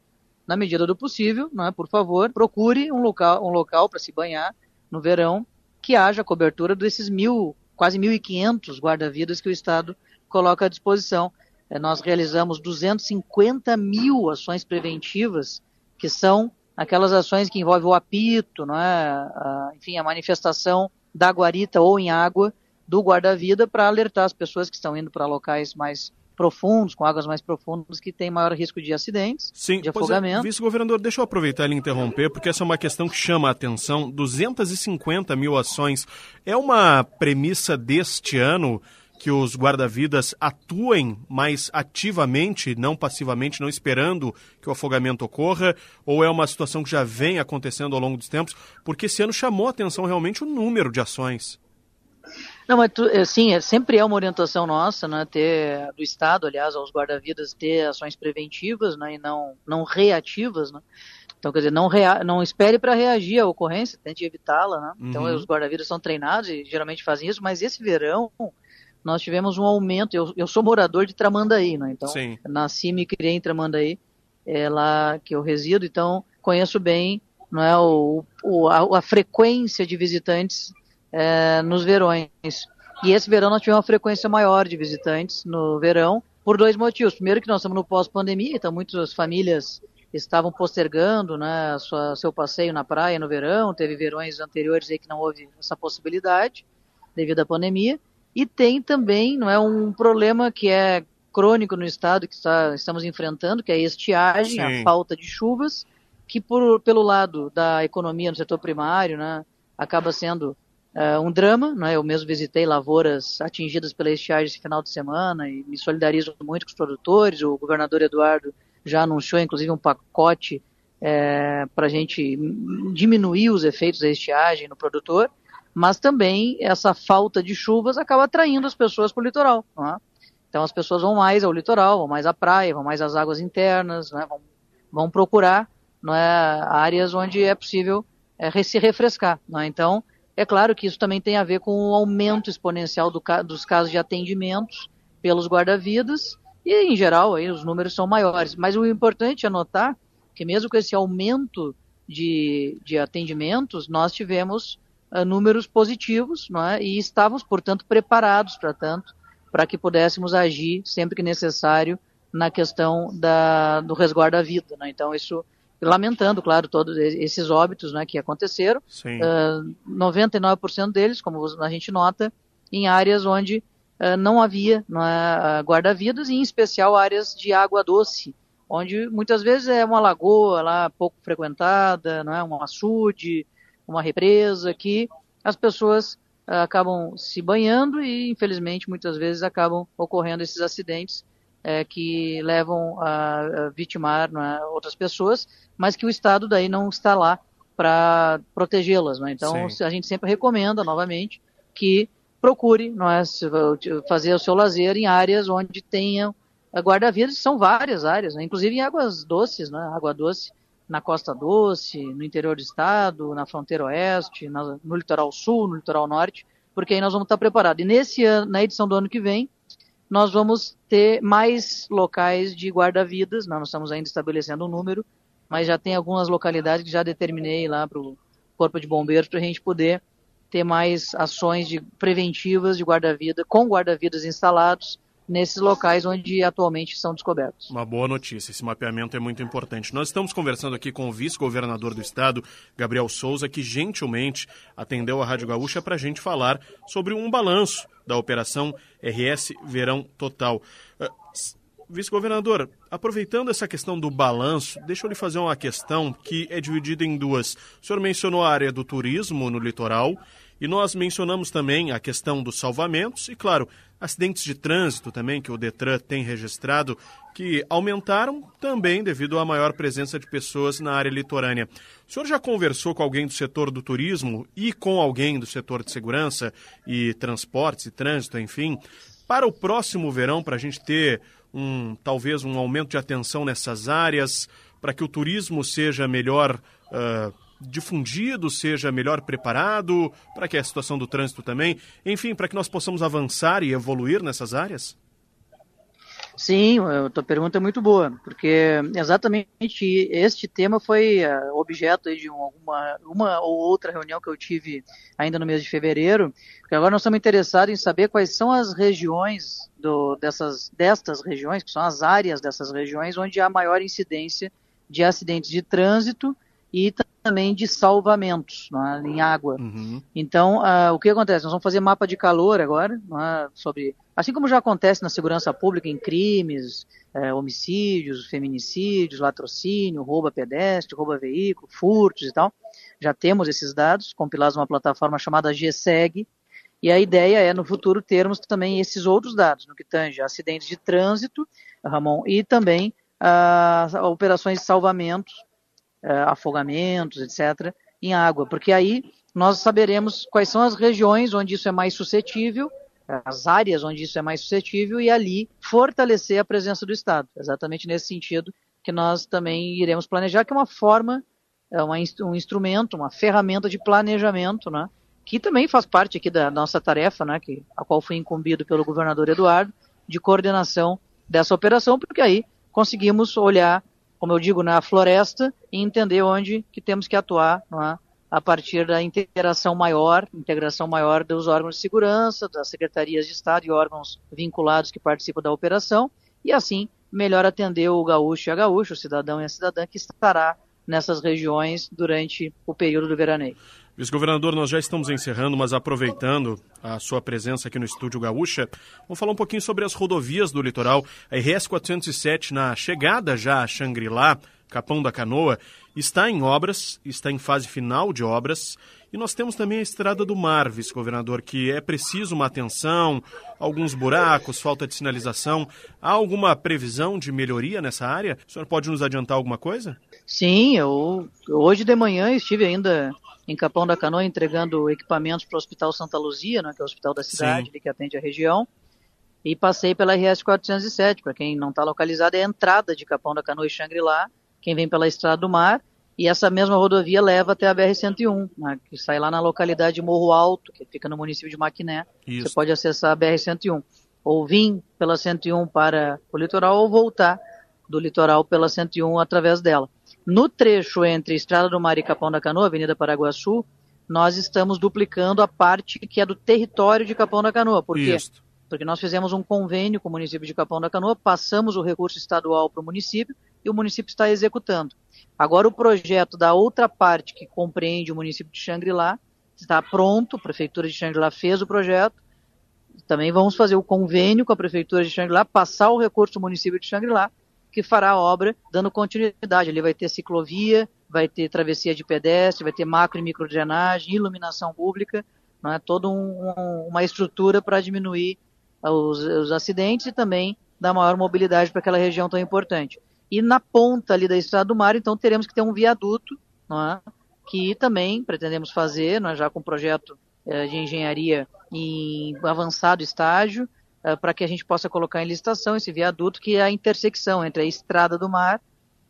na medida do possível, é? por favor, procure um local, um local para se banhar no verão que haja cobertura desses mil, quase 1.500 guarda-vidas que o Estado coloca à disposição. É, nós realizamos 250 mil ações preventivas, que são aquelas ações que envolvem o apito, não é? A, enfim, a manifestação da guarita ou em água do guarda-vida para alertar as pessoas que estão indo para locais mais profundos, com águas mais profundas, que tem maior risco de acidentes, Sim, de é. afogamento. É, Vice-governador, deixa eu aproveitar e interromper, porque essa é uma questão que chama a atenção. 250 mil ações é uma premissa deste ano que os guarda-vidas atuem mais ativamente, não passivamente, não esperando que o afogamento ocorra, ou é uma situação que já vem acontecendo ao longo dos tempos? Porque esse ano chamou a atenção realmente o número de ações. Não, mas tu, assim, é, sempre é uma orientação nossa, né, ter, do Estado, aliás, aos guarda-vidas, ter ações preventivas, né, e não, não reativas, né. Então, quer dizer, não, rea, não espere para reagir à ocorrência, tente evitá-la, né. Então, uhum. os guarda-vidas são treinados e geralmente fazem isso, mas esse verão nós tivemos um aumento, eu, eu sou morador de Tramandaí, né, então, Sim. nasci e me criei em Tramandaí, é lá que eu resido, então conheço bem não é, o, o a, a frequência de visitantes é, nos verões. E esse verão nós tivemos uma frequência maior de visitantes no verão, por dois motivos. Primeiro que nós estamos no pós-pandemia, então muitas famílias estavam postergando né, sua, seu passeio na praia no verão, teve verões anteriores aí que não houve essa possibilidade devido à pandemia. E tem também não é, um problema que é crônico no estado que está, estamos enfrentando, que é a estiagem, Sim. a falta de chuvas, que por, pelo lado da economia no setor primário, né, acaba sendo uh, um drama, né? Eu mesmo visitei lavouras atingidas pela estiagem esse final de semana e me solidarizo muito com os produtores. O governador Eduardo já anunciou, inclusive, um pacote é, para a gente diminuir os efeitos da estiagem no produtor, mas também essa falta de chuvas acaba atraindo as pessoas para o litoral. É? Então as pessoas vão mais ao litoral, vão mais à praia, vão mais às águas internas, né? vão, vão procurar é, áreas onde é possível é, se refrescar. É? Então é claro que isso também tem a ver com o aumento exponencial do, dos casos de atendimentos pelos guarda-vidas e, em geral, aí, os números são maiores. Mas o importante é notar que, mesmo com esse aumento de, de atendimentos, nós tivemos uh, números positivos é? e estávamos, portanto, preparados para tanto, para que pudéssemos agir sempre que necessário na questão da, do resguardo da vida. Né? Então, isso lamentando, claro, todos esses óbitos né, que aconteceram. Uh, ah, 99% deles, como a gente nota, em áreas onde uh, não havia uh, guarda-vidas, em especial áreas de água doce, onde muitas vezes é uma lagoa lá pouco frequentada, não é, um açude, uma represa, que as pessoas uh, acabam se banhando e, infelizmente, muitas vezes acabam ocorrendo esses acidentes é, que levam a, a vitimar é, outras pessoas, mas que o Estado daí não está lá para protegê-las. É? Então, Sim. a gente sempre recomenda, novamente, que procure não é, fazer o seu lazer em áreas onde tenham guarda-vidas, são várias áreas, né? inclusive em águas doces, né? água doce na Costa Doce, no interior do estado, na fronteira oeste, na, no litoral sul, no litoral norte, porque aí nós vamos estar preparados. E nesse ano, na edição do ano que vem, nós vamos ter mais locais de guarda-vidas, nós estamos ainda estabelecendo um número, mas já tem algumas localidades que já determinei lá para o Corpo de Bombeiros para a gente poder ter mais ações de preventivas de guarda-vida, com guarda-vidas instalados, nesses locais onde atualmente são descobertos. Uma boa notícia, esse mapeamento é muito importante. Nós estamos conversando aqui com o vice-governador do estado, Gabriel Souza, que gentilmente atendeu a Rádio Gaúcha para a gente falar sobre um balanço da operação RS Verão Total. Uh, Vice-governador, aproveitando essa questão do balanço, deixa eu lhe fazer uma questão que é dividida em duas. O senhor mencionou a área do turismo no litoral e nós mencionamos também a questão dos salvamentos e, claro, acidentes de trânsito também que o Detran tem registrado, que aumentaram também devido à maior presença de pessoas na área litorânea. O senhor já conversou com alguém do setor do turismo e com alguém do setor de segurança e transportes e trânsito, enfim, para o próximo verão, para a gente ter um talvez um aumento de atenção nessas áreas, para que o turismo seja melhor. Uh, difundido, seja melhor preparado, para que a situação do trânsito também, enfim, para que nós possamos avançar e evoluir nessas áreas? Sim, a tua pergunta é muito boa, porque exatamente este tema foi uh, objeto de uma, uma ou outra reunião que eu tive ainda no mês de fevereiro, porque agora nós estamos interessados em saber quais são as regiões do, dessas, destas regiões, que são as áreas dessas regiões onde há maior incidência de acidentes de trânsito e também de salvamentos né, em água. Uhum. Então, uh, o que acontece? Nós vamos fazer mapa de calor agora, né, sobre, assim como já acontece na segurança pública em crimes, é, homicídios, feminicídios, latrocínio, rouba pedestre, rouba veículo, furtos e tal. Já temos esses dados compilados numa plataforma chamada GSEG, e a ideia é, no futuro, termos também esses outros dados, no que tange acidentes de trânsito, Ramon, e também uh, operações de salvamentos, uh, afogamentos, etc., em água, porque aí nós saberemos quais são as regiões onde isso é mais suscetível, as áreas onde isso é mais suscetível, e ali fortalecer a presença do Estado. Exatamente nesse sentido que nós também iremos planejar, que é uma forma, é uma, um instrumento, uma ferramenta de planejamento, né? que também faz parte aqui da nossa tarefa, né? que, a qual foi incumbido pelo governador Eduardo, de coordenação dessa operação, porque aí conseguimos olhar como eu digo, na floresta e entender onde que temos que atuar é? a partir da interação maior, integração maior dos órgãos de segurança, das secretarias de Estado e órgãos vinculados que participam da operação, e assim melhor atender o gaúcho e a gaúcha, o cidadão e a cidadã que estará nessas regiões durante o período do veraneio. Vice-governador, nós já estamos encerrando, mas aproveitando a sua presença aqui no Estúdio Gaúcha, vamos falar um pouquinho sobre as rodovias do litoral. A RS 407, na chegada já a Xangri-Lá, Capão da Canoa, está em obras, está em fase final de obras. E nós temos também a Estrada do Mar, vice-governador, que é preciso uma atenção, alguns buracos, falta de sinalização. Há alguma previsão de melhoria nessa área? O senhor pode nos adiantar alguma coisa? Sim, eu hoje de manhã estive ainda em Capão da Canoa entregando equipamentos para o Hospital Santa Luzia, né, que é o hospital da cidade, que atende a região, e passei pela RS 407, para quem não está localizado, é a entrada de Capão da Canoa e Xangri-Lá, quem vem pela Estrada do Mar, e essa mesma rodovia leva até a BR-101, né, que sai lá na localidade de Morro Alto, que fica no município de Maquiné. Isso. Você pode acessar a BR-101. Ou vir pela 101 para o litoral, ou voltar do litoral pela 101 através dela. No trecho entre Estrada do Mar e Capão da Canoa, Avenida Paraguaçu, nós estamos duplicando a parte que é do território de Capão da Canoa. Por quê? Isso. Porque nós fizemos um convênio com o município de Capão da Canoa, passamos o recurso estadual para o município e o município está executando. Agora o projeto da outra parte que compreende o município de Xangri-Lá está pronto, a prefeitura de Xangri-Lá fez o projeto, também vamos fazer o convênio com a Prefeitura de Xangri-Lá, passar o recurso do município de Xangri-Lá, que fará a obra dando continuidade. Ali vai ter ciclovia, vai ter travessia de pedestre, vai ter macro e micro drenagem, iluminação pública, não é? toda um, um, uma estrutura para diminuir os, os, acidentes e também dar maior mobilidade para aquela região tão importante. E na ponta ali da Estrada do Mar, então, teremos que ter um viaduto, não é? que também pretendemos fazer, nós já com um projeto eh, de engenharia em avançado estágio, eh, para que a gente possa colocar em licitação esse viaduto, que é a intersecção entre a Estrada do Mar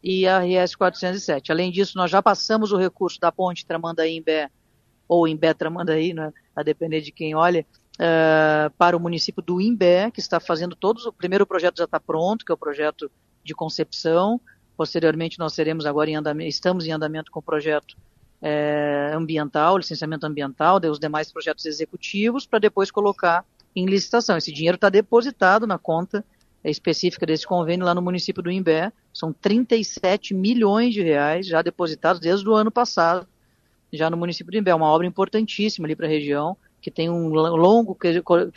e a RS 407. Além disso, nós já passamos o recurso da ponte Tramandaí-Imbé, ou Imbé-Tramandaí, né, a depender de quem olha, uh, para o município do Imbé, que está fazendo todos, o primeiro projeto já está pronto, que é o projeto de concepção, posteriormente nós seremos agora em andamento, estamos em andamento com o projeto é, ambiental, licenciamento ambiental, os demais projetos executivos, para depois colocar em licitação. Esse dinheiro está depositado na conta específica desse convênio lá no município do Imbé. São 37 milhões de reais já depositados desde o ano passado, já no município do Imbé. Uma obra importantíssima ali para a região, que tem um longo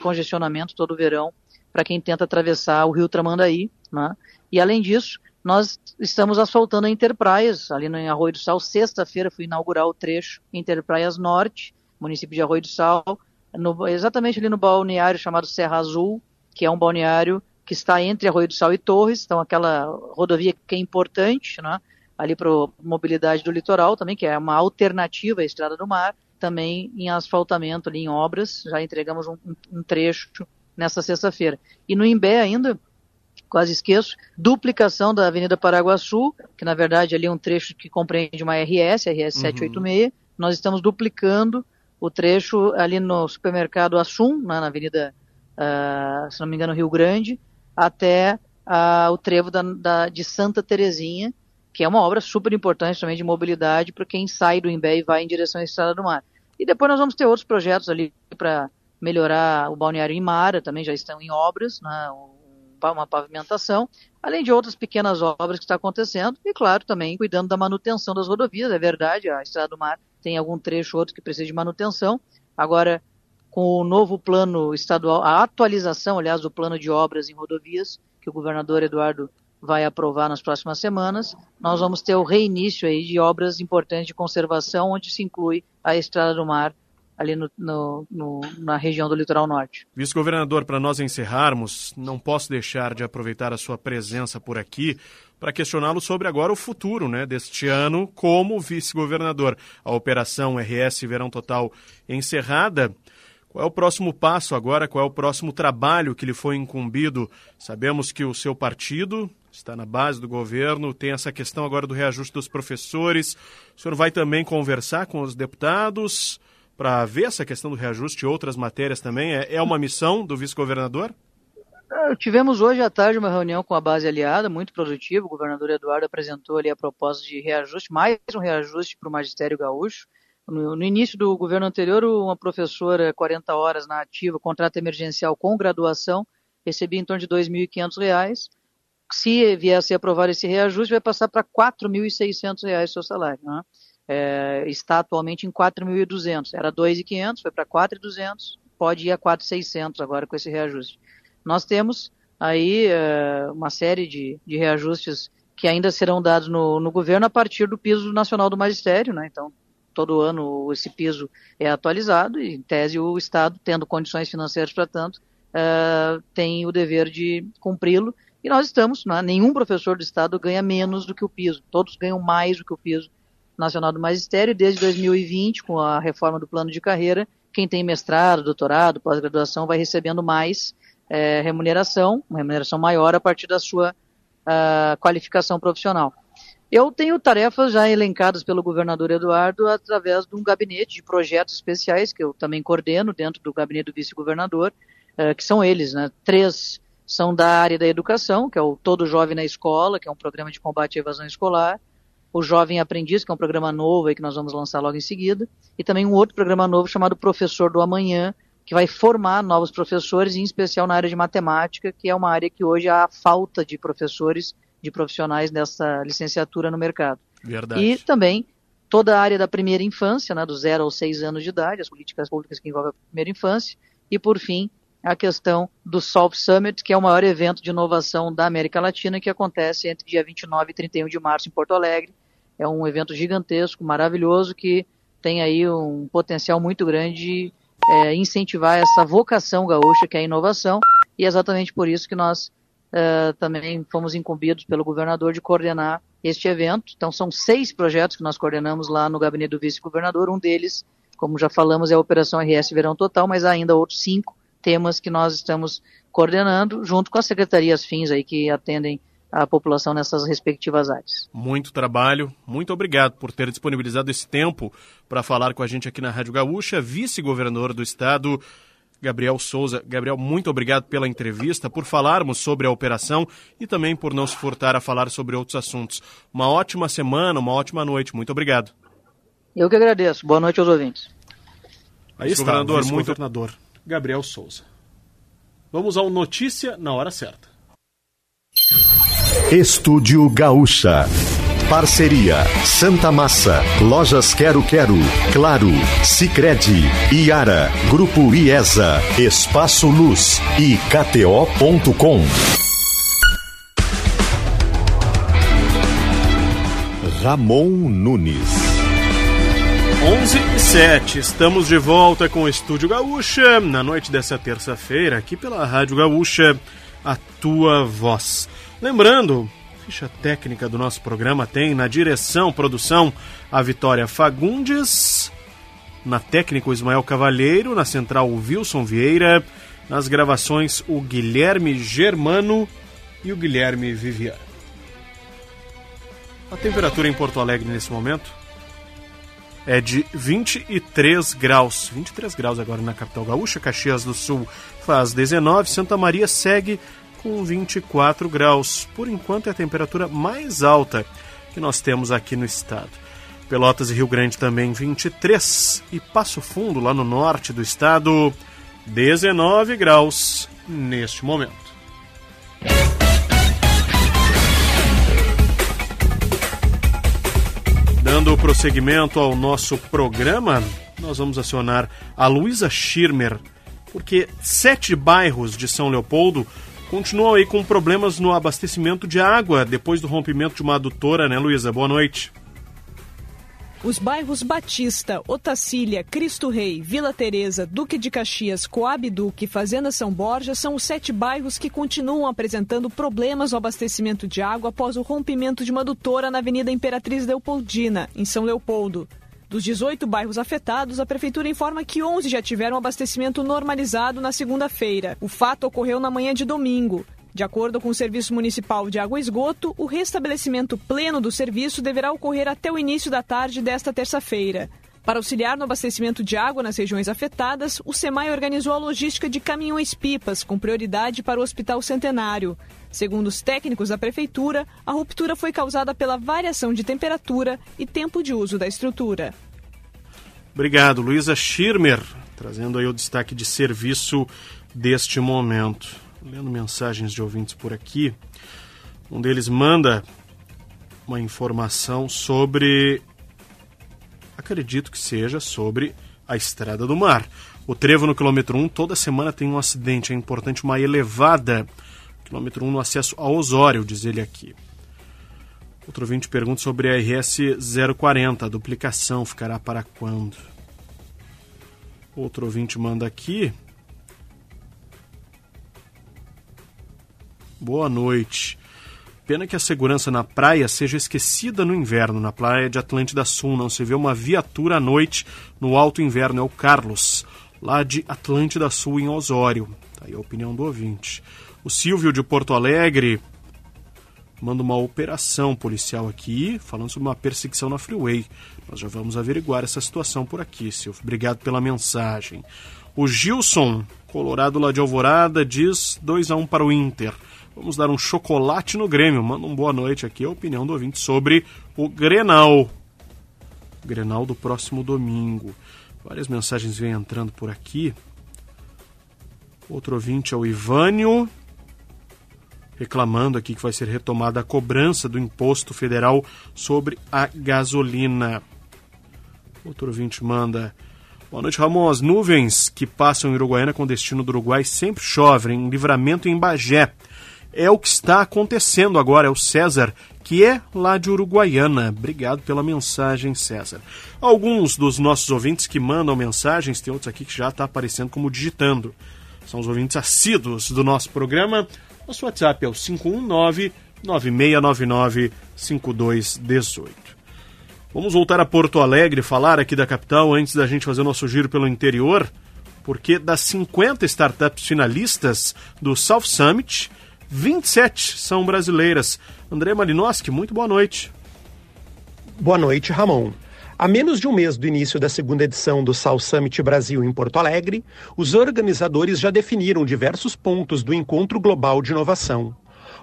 congestionamento todo verão para quem tenta atravessar o rio Tramandaí. Né? E além disso, nós estamos asfaltando a Interpraias, ali no Arroio do Sal. Sexta-feira fui inaugurar o trecho Interpraias Norte, município de Arroio do Sal, no, exatamente ali no balneário chamado Serra Azul, que é um balneário que está entre Arroio do Sal e Torres, então aquela rodovia que é importante, né, ali para a mobilidade do litoral também, que é uma alternativa à Estrada do Mar, também em asfaltamento ali em obras, já entregamos um, um trecho nessa sexta-feira. E no Imbé ainda, quase esqueço, duplicação da Avenida Paraguaçu, que na verdade ali é um trecho que compreende uma RS, RS 786. Uhum. Nós estamos duplicando o trecho ali no supermercado Assum, né, na Avenida, uh, se não me engano, Rio Grande, até uh, o trevo da, da, de Santa Terezinha, que é uma obra super importante também de mobilidade para quem sai do Imbé e vai em direção à Estrada do Mar. E depois nós vamos ter outros projetos ali para melhorar o balneário Imara, também já estão em obras, né, uma pavimentação, além de outras pequenas obras que estão acontecendo, e claro, também cuidando da manutenção das rodovias, é verdade, a Estrada do Mar tem algum trecho outro que precisa de manutenção, agora com o novo plano estadual, a atualização, aliás, do plano de obras em rodovias, que o governador Eduardo vai aprovar nas próximas semanas, nós vamos ter o reinício aí de obras importantes de conservação, onde se inclui a Estrada do Mar ali no, no, no, na região do litoral norte. Vice-governador, para nós encerrarmos, não posso deixar de aproveitar a sua presença por aqui para questioná-lo sobre agora o futuro né, deste ano como vice-governador. A operação RS Verão Total encerrada. Qual é o próximo passo agora? Qual é o próximo trabalho que lhe foi incumbido? Sabemos que o seu partido está na base do governo, tem essa questão agora do reajuste dos professores. O senhor vai também conversar com os deputados? para ver essa questão do reajuste e outras matérias também? É, é uma missão do vice-governador? É, tivemos hoje à tarde uma reunião com a base aliada, muito produtiva. O governador Eduardo apresentou ali a proposta de reajuste, mais um reajuste para o magistério gaúcho. No, no, início do governo anterior, uma professora 40 horas na ativa, contrato emergencial com graduação, recebia em torno de R$ 2.500. Se vier a ser aprovado esse reajuste, vai passar para R$ 4.600 o seu salário. Né? é, está atualmente em 4.200. Era 2.500, foi para 4.200, pode ir a 4.600 agora com esse reajuste. Nós temos aí é, uma série de, de, reajustes que ainda serão dados no, no, governo a partir do piso nacional do magistério, né? Então, todo ano esse piso é atualizado e, em tese, o Estado, tendo condições financeiras para tanto, é, tem o dever de cumpri-lo. E nós estamos, né? nenhum professor do Estado ganha menos do que o piso, todos ganham mais do que o piso Nacional do Magistério, desde 2020, com a reforma do plano de carreira, quem tem mestrado, doutorado, pós-graduação vai recebendo mais é, remuneração, uma remuneração maior a partir da sua uh, qualificação profissional. Eu tenho tarefas já elencadas pelo governador Eduardo através de um gabinete de projetos especiais que eu também coordeno dentro do gabinete do vice-governador, uh, que são eles, né? Três são da área da educação, que é o Todo Jovem na Escola, que é um programa de combate à evasão escolar, o Jovem Aprendiz, que é um programa novo aí que nós vamos lançar logo em seguida, e também um outro programa novo chamado Professor do Amanhã, que vai formar novos professores, em especial na área de matemática, que é uma área que hoje há falta de professores, de profissionais dessa licenciatura no mercado. Verdade. E também toda a área da primeira infância, né, do zero aos seis anos de idade, as políticas públicas que envolvem a primeira infância, e por fim, a questão do South Summit, que é o maior evento de inovação da América Latina, que acontece entre dia 29 e 31 de março em Porto Alegre. É um evento gigantesco, maravilhoso, que tem aí um potencial muito grande de é, incentivar essa vocação gaúcha, que é a inovação, e é exatamente por isso que nós uh, também fomos incumbidos pelo governador de coordenar este evento. Então, são seis projetos que nós coordenamos lá no gabinete do vice-governador. Um deles, como já falamos, é a Operação RS Verão Total, mas ainda outros cinco temas que nós estamos coordenando, junto com as secretarias fins aí que atendem a população nessas respectivas áreas. Muito trabalho, muito obrigado por ter disponibilizado esse tempo para falar com a gente aqui na Rádio Gaúcha, vice-governador do estado, Gabriel Souza. Gabriel, muito obrigado pela entrevista, por falarmos sobre a operação e também por não se furtar a falar sobre outros assuntos. Uma ótima semana, uma ótima noite. Muito obrigado. Eu que agradeço. Boa noite aos ouvintes. Aí está, governador, muito governador Gabriel Souza. Vamos ao Notícia na hora certa. Estúdio Gaúcha. Parceria Santa Massa, Lojas Quero Quero, Claro, Sicredi, Iara, Grupo IESA, Espaço Luz e KTO.com. Ramon Nunes. 11 e 7, estamos de volta com o Estúdio Gaúcha, na noite dessa terça-feira, aqui pela Rádio Gaúcha, a tua voz. Lembrando, ficha técnica do nosso programa tem na direção, produção, a Vitória Fagundes, na técnica o Ismael Cavalheiro, na central o Wilson Vieira, nas gravações o Guilherme Germano e o Guilherme Vivian. A temperatura em Porto Alegre nesse momento é de 23 graus. 23 graus agora na capital gaúcha. Caxias do Sul faz 19. Santa Maria segue com 24 graus. Por enquanto é a temperatura mais alta que nós temos aqui no estado. Pelotas e Rio Grande também 23 e Passo Fundo, lá no norte do estado, 19 graus neste momento. Dando prosseguimento ao nosso programa, nós vamos acionar a Luísa Schirmer, porque sete bairros de São Leopoldo continuam aí com problemas no abastecimento de água depois do rompimento de uma adutora, né, Luísa? Boa noite. Os bairros Batista, Otacília, Cristo Rei, Vila Teresa, Duque de Caxias, Coab Duque e Fazenda São Borja são os sete bairros que continuam apresentando problemas no abastecimento de água após o rompimento de uma adutora na Avenida Imperatriz Leopoldina, em São Leopoldo. Dos 18 bairros afetados, a Prefeitura informa que 11 já tiveram abastecimento normalizado na segunda-feira. O fato ocorreu na manhã de domingo. De acordo com o Serviço Municipal de Água e Esgoto, o restabelecimento pleno do serviço deverá ocorrer até o início da tarde desta terça-feira. Para auxiliar no abastecimento de água nas regiões afetadas, o SEMAI organizou a logística de caminhões-pipas, com prioridade para o Hospital Centenário. Segundo os técnicos da Prefeitura, a ruptura foi causada pela variação de temperatura e tempo de uso da estrutura. Obrigado, Luísa Schirmer, trazendo aí o destaque de serviço deste momento. Lendo mensagens de ouvintes por aqui, um deles manda uma informação sobre. Acredito que seja sobre a Estrada do Mar. O trevo no quilômetro 1 toda semana tem um acidente. É importante uma elevada quilômetro 1 no acesso a Osório, diz ele aqui. Outro ouvinte pergunta sobre a RS 040, a duplicação ficará para quando? Outro ouvinte manda aqui. Boa noite. Pena que a segurança na praia seja esquecida no inverno. Na praia de Atlântida Sul não se vê uma viatura à noite no alto inverno. É o Carlos, lá de Atlântida Sul, em Osório. Tá aí a opinião do ouvinte. O Silvio de Porto Alegre manda uma operação policial aqui, falando sobre uma perseguição na Freeway. Nós já vamos averiguar essa situação por aqui, Silvio. Obrigado pela mensagem. O Gilson, colorado lá de Alvorada, diz 2 a 1 um para o Inter. Vamos dar um chocolate no Grêmio. Manda uma boa noite aqui, a opinião do ouvinte sobre o Grenal. Grenal do próximo domingo. Várias mensagens vêm entrando por aqui. Outro ouvinte é o Ivânio reclamando aqui que vai ser retomada a cobrança do imposto federal sobre a gasolina. Outro ouvinte manda: Boa noite, Ramon. As nuvens que passam em Uruguaiana com destino do Uruguai sempre chovem em livramento em Bagé. É o que está acontecendo agora. É o César, que é lá de Uruguaiana. Obrigado pela mensagem, César. Alguns dos nossos ouvintes que mandam mensagens, tem outros aqui que já está aparecendo como digitando. São os ouvintes assíduos do nosso programa. Nosso WhatsApp é o 519 9699 5218. Vamos voltar a Porto Alegre, falar aqui da capital antes da gente fazer o nosso giro pelo interior, porque das 50 startups finalistas do South Summit, 27 são brasileiras. André Malinowski, muito boa noite. Boa noite, Ramon. A menos de um mês do início da segunda edição do South Summit Brasil em Porto Alegre, os organizadores já definiram diversos pontos do Encontro Global de Inovação.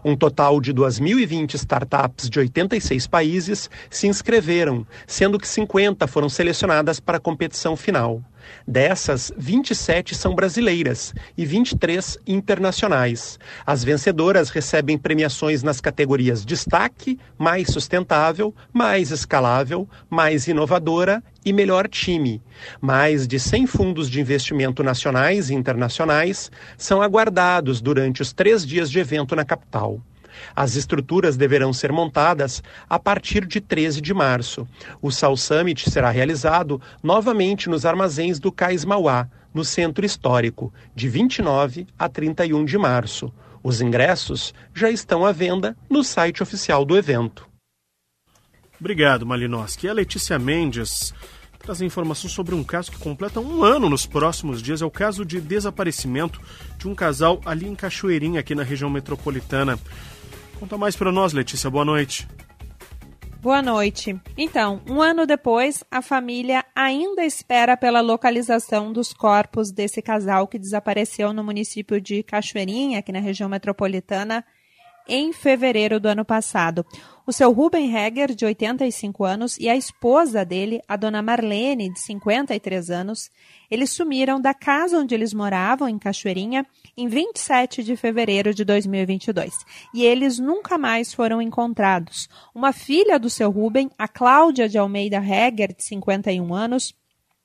Um total de 2.020 startups de 86 países se inscreveram, sendo que 50 foram selecionadas para a competição final. Dessas, 27 são brasileiras e 23 internacionais. As vencedoras recebem premiações nas categorias Destaque, Mais Sustentável, Mais Escalável, Mais Inovadora e Melhor Time. Mais de 100 fundos de investimento nacionais e internacionais são aguardados durante os três dias de evento na capital. As estruturas deverão ser montadas a partir de 13 de março. O Sal Summit será realizado novamente nos armazéns do Cais Mauá, no centro histórico, de 29 a 31 de março. Os ingressos já estão à venda no site oficial do evento. Obrigado, Malinowski. A Letícia Mendes traz informações sobre um caso que completa um ano nos próximos dias. É o caso de desaparecimento de um casal ali em Cachoeirinha, aqui na região metropolitana. Conta mais para nós, Letícia. Boa noite. Boa noite. Então, um ano depois, a família ainda espera pela localização dos corpos desse casal que desapareceu no município de Cachoeirinha, aqui na região metropolitana, em fevereiro do ano passado. O seu Ruben Heger, de 85 anos, e a esposa dele, a dona Marlene, de 53 anos, eles sumiram da casa onde eles moravam, em Cachoeirinha, em 27 de fevereiro de 2022. E eles nunca mais foram encontrados. Uma filha do seu Ruben, a Cláudia de Almeida Heger, de 51 anos,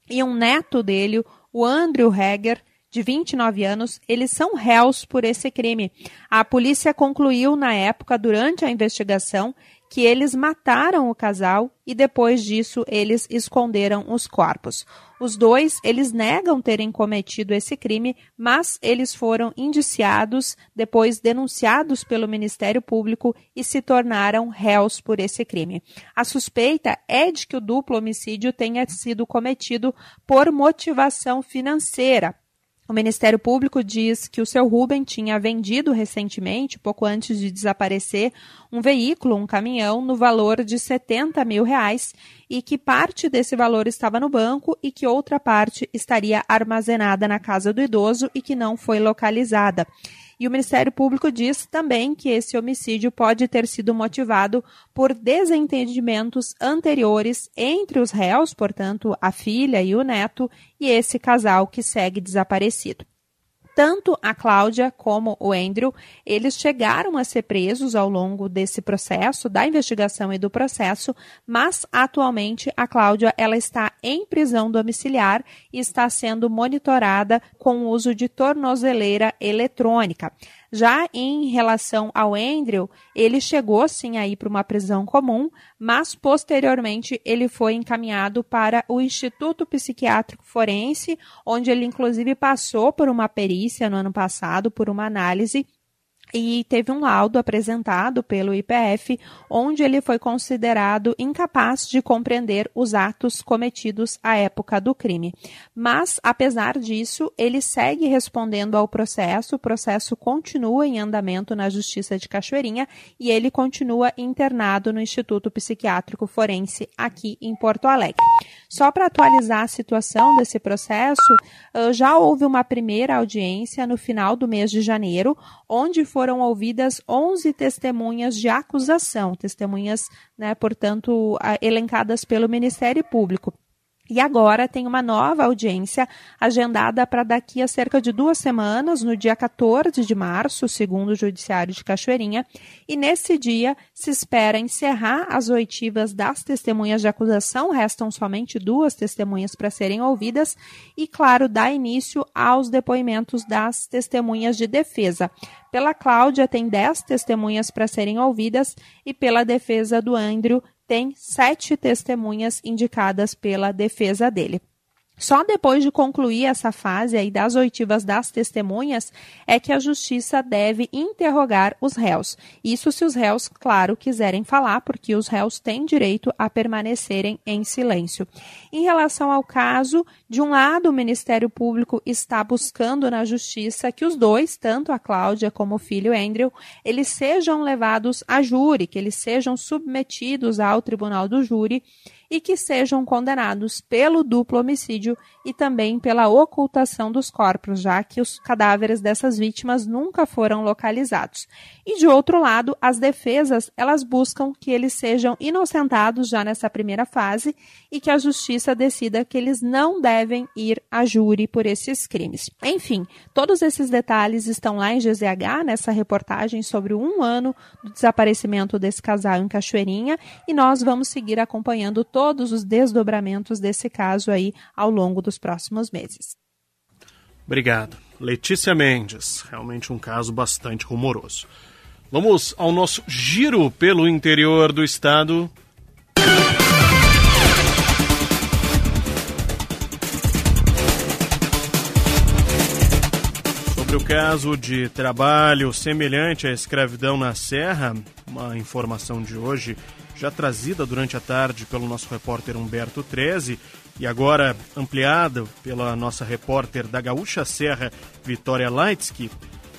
e um neto dele, o Andrew Heger, de 29 anos, eles são réus por esse crime. A polícia concluiu na época, durante a investigação, que eles mataram o casal e depois disso eles esconderam os corpos. Os dois, eles negam terem cometido esse crime, mas eles foram indiciados, depois denunciados pelo Ministério Público e se tornaram réus por esse crime. A suspeita é de que o duplo homicídio tenha sido cometido por motivação financeira, o Ministério Público diz que o seu Ruben tinha vendido recentemente, pouco antes de desaparecer, um veículo, um caminhão, no valor de 70 mil reais e que parte desse valor estava no banco e que outra parte estaria armazenada na casa do idoso e que não foi localizada. E o Ministério Público diz também que esse homicídio pode ter sido motivado por desentendimentos anteriores entre os réus, portanto, a filha e o neto, e esse casal que segue desaparecido. Tanto a Cláudia como o Andrew, eles chegaram a ser presos ao longo desse processo, da investigação e do processo, mas atualmente a Cláudia ela está em prisão domiciliar e está sendo monitorada com o uso de tornozeleira eletrônica. Já em relação ao Andrew, ele chegou sim a ir para uma prisão comum, mas posteriormente ele foi encaminhado para o Instituto Psiquiátrico Forense, onde ele inclusive passou por uma perícia no ano passado, por uma análise e teve um laudo apresentado pelo IPF, onde ele foi considerado incapaz de compreender os atos cometidos à época do crime. Mas, apesar disso, ele segue respondendo ao processo, o processo continua em andamento na Justiça de Cachoeirinha e ele continua internado no Instituto Psiquiátrico Forense aqui em Porto Alegre. Só para atualizar a situação desse processo, já houve uma primeira audiência no final do mês de janeiro, onde foram ouvidas 11 testemunhas de acusação, testemunhas, né, portanto, elencadas pelo Ministério Público. E agora tem uma nova audiência agendada para daqui a cerca de duas semanas, no dia 14 de março, segundo o Judiciário de Cachoeirinha. E nesse dia se espera encerrar as oitivas das testemunhas de acusação, restam somente duas testemunhas para serem ouvidas, e, claro, dar início aos depoimentos das testemunhas de defesa. Pela Cláudia, tem dez testemunhas para serem ouvidas, e pela defesa do Andrew, tem sete testemunhas indicadas pela defesa dele. Só depois de concluir essa fase aí das oitivas das testemunhas é que a justiça deve interrogar os réus. Isso se os réus, claro, quiserem falar, porque os réus têm direito a permanecerem em silêncio. Em relação ao caso, de um lado, o Ministério Público está buscando na justiça que os dois, tanto a Cláudia como o filho Andrew, eles sejam levados a júri, que eles sejam submetidos ao tribunal do júri e que sejam condenados pelo duplo homicídio e também pela ocultação dos corpos, já que os cadáveres dessas vítimas nunca foram localizados. E de outro lado, as defesas, elas buscam que eles sejam inocentados já nessa primeira fase e que a justiça decida que eles não devem ir a júri por esses crimes. Enfim, todos esses detalhes estão lá em GZH, nessa reportagem sobre um ano do desaparecimento desse casal em Cachoeirinha, e nós vamos seguir acompanhando todos os desdobramentos desse caso aí ao longo dos próximos meses. Obrigado. Letícia Mendes, realmente um caso bastante rumoroso. Vamos ao nosso giro pelo interior do estado. Sobre o caso de trabalho semelhante à escravidão na Serra, uma informação de hoje já trazida durante a tarde pelo nosso repórter Humberto Treze e agora ampliada pela nossa repórter da Gaúcha Serra, Vitória Leitsky,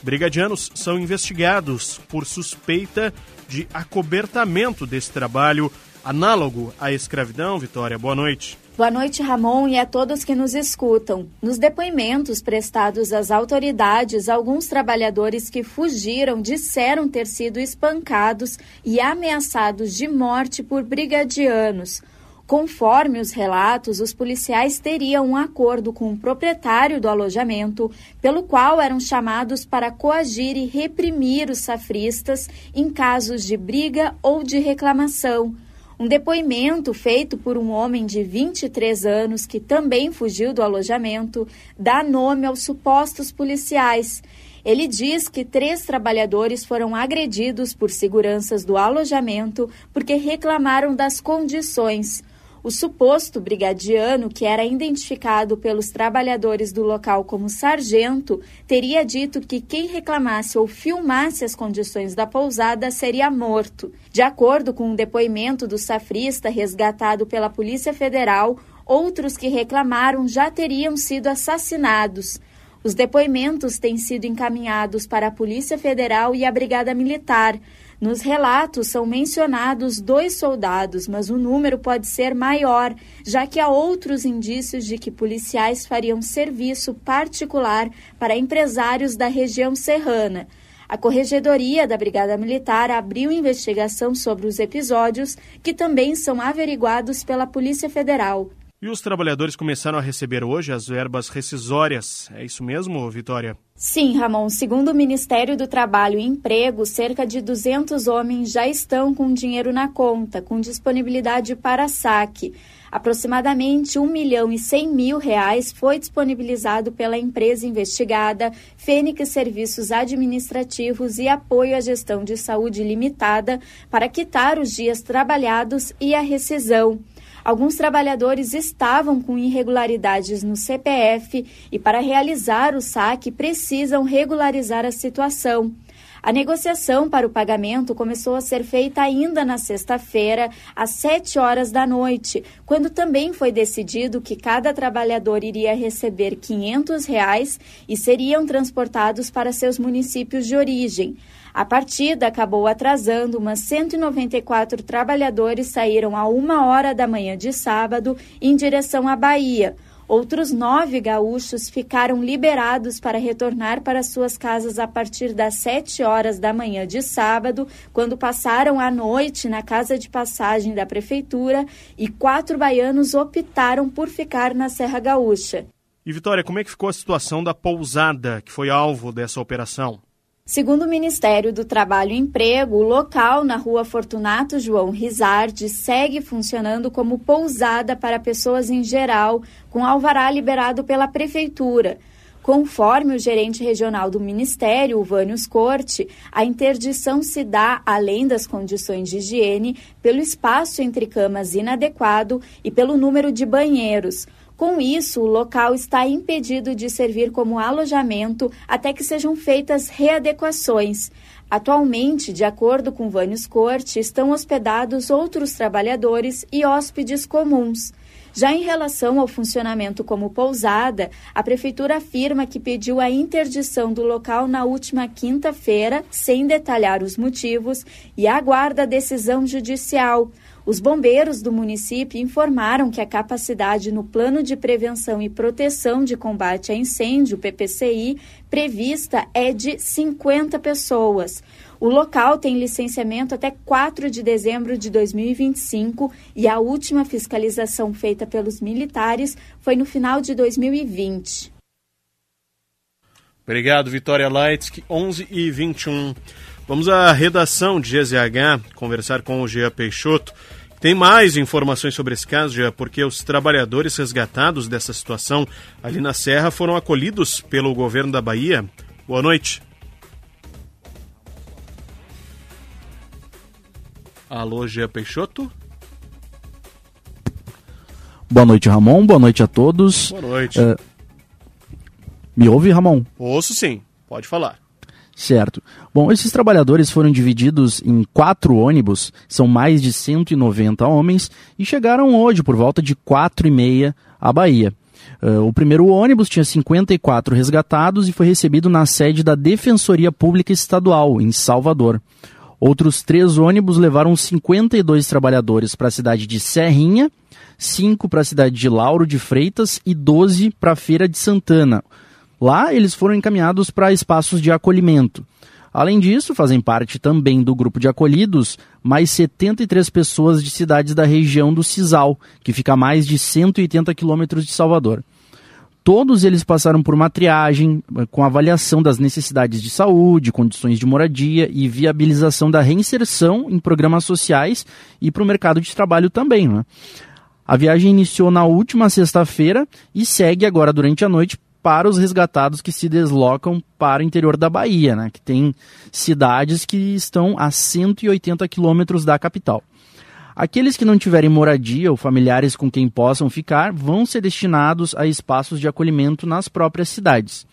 brigadianos são investigados por suspeita de acobertamento desse trabalho análogo à escravidão. Vitória, boa noite. Boa noite, Ramon, e a todos que nos escutam. Nos depoimentos prestados às autoridades, alguns trabalhadores que fugiram disseram ter sido espancados e ameaçados de morte por brigadianos. Conforme os relatos, os policiais teriam um acordo com o proprietário do alojamento, pelo qual eram chamados para coagir e reprimir os safristas em casos de briga ou de reclamação. Um depoimento feito por um homem de 23 anos que também fugiu do alojamento dá nome aos supostos policiais. Ele diz que três trabalhadores foram agredidos por seguranças do alojamento porque reclamaram das condições. O suposto brigadiano, que era identificado pelos trabalhadores do local como sargento, teria dito que quem reclamasse ou filmasse as condições da pousada seria morto. De acordo com um depoimento do safrista resgatado pela Polícia Federal, outros que reclamaram já teriam sido assassinados. Os depoimentos têm sido encaminhados para a Polícia Federal e a Brigada Militar. Nos relatos são mencionados dois soldados, mas o número pode ser maior, já que há outros indícios de que policiais fariam serviço particular para empresários da região serrana. A Corregedoria da Brigada Militar abriu investigação sobre os episódios, que também são averiguados pela Polícia Federal. E os trabalhadores começaram a receber hoje as verbas rescisórias. É isso mesmo, Vitória? Sim, Ramon. Segundo o Ministério do Trabalho e Emprego, cerca de 200 homens já estão com dinheiro na conta, com disponibilidade para saque. Aproximadamente 1 milhão e 100 mil reais foi disponibilizado pela empresa investigada Fênix Serviços Administrativos e Apoio à Gestão de Saúde Limitada para quitar os dias trabalhados e a rescisão. Alguns trabalhadores estavam com irregularidades no CPF e, para realizar o saque, precisam regularizar a situação. A negociação para o pagamento começou a ser feita ainda na sexta-feira, às 7 horas da noite, quando também foi decidido que cada trabalhador iria receber 500 reais e seriam transportados para seus municípios de origem. A partida acabou atrasando, mas 194 trabalhadores saíram a uma hora da manhã de sábado em direção à Bahia. Outros nove gaúchos ficaram liberados para retornar para suas casas a partir das 7 horas da manhã de sábado, quando passaram a noite na casa de passagem da prefeitura, e quatro baianos optaram por ficar na Serra Gaúcha. E Vitória, como é que ficou a situação da pousada que foi alvo dessa operação? Segundo o Ministério do Trabalho e Emprego, o local na rua Fortunato João Rizardi segue funcionando como pousada para pessoas em geral, com alvará liberado pela Prefeitura. Conforme o gerente regional do Ministério, Vânios Corte, a interdição se dá, além das condições de higiene, pelo espaço entre camas inadequado e pelo número de banheiros. Com isso, o local está impedido de servir como alojamento até que sejam feitas readequações. Atualmente, de acordo com Vânios Corte, estão hospedados outros trabalhadores e hóspedes comuns. Já em relação ao funcionamento como pousada, a Prefeitura afirma que pediu a interdição do local na última quinta-feira, sem detalhar os motivos, e aguarda a decisão judicial. Os bombeiros do município informaram que a capacidade no Plano de Prevenção e Proteção de Combate a Incêndio, PPCI, prevista é de 50 pessoas. O local tem licenciamento até 4 de dezembro de 2025 e a última fiscalização feita pelos militares foi no final de 2020. Obrigado, Vitória Leitsky, 11 e 21. Vamos à redação de GZH conversar com o Jean Peixoto. Tem mais informações sobre esse caso, já porque os trabalhadores resgatados dessa situação ali na Serra foram acolhidos pelo governo da Bahia. Boa noite. Alô, Gia Peixoto? Boa noite, Ramon. Boa noite a todos. Boa noite. Uh, me ouve, Ramon? Ouço sim. Pode falar. Certo. Bom, esses trabalhadores foram divididos em quatro ônibus, são mais de 190 homens, e chegaram hoje por volta de quatro e meia à Bahia. Uh, o primeiro ônibus tinha 54 resgatados e foi recebido na sede da Defensoria Pública Estadual, em Salvador. Outros três ônibus levaram 52 trabalhadores para a cidade de Serrinha, cinco para a cidade de Lauro de Freitas e 12 para a Feira de Santana, Lá, eles foram encaminhados para espaços de acolhimento. Além disso, fazem parte também do grupo de acolhidos mais 73 pessoas de cidades da região do Cisal, que fica a mais de 180 quilômetros de Salvador. Todos eles passaram por uma triagem eh, com avaliação das necessidades de saúde, condições de moradia e viabilização da reinserção em programas sociais e para o mercado de trabalho também. Né? A viagem iniciou na última sexta-feira e segue agora durante a noite para os resgatados que se deslocam para o interior da Bahia, né, que tem cidades que estão a 180 quilômetros da capital. Aqueles que não tiverem moradia ou familiares com quem possam ficar vão ser destinados a espaços de acolhimento nas próprias cidades.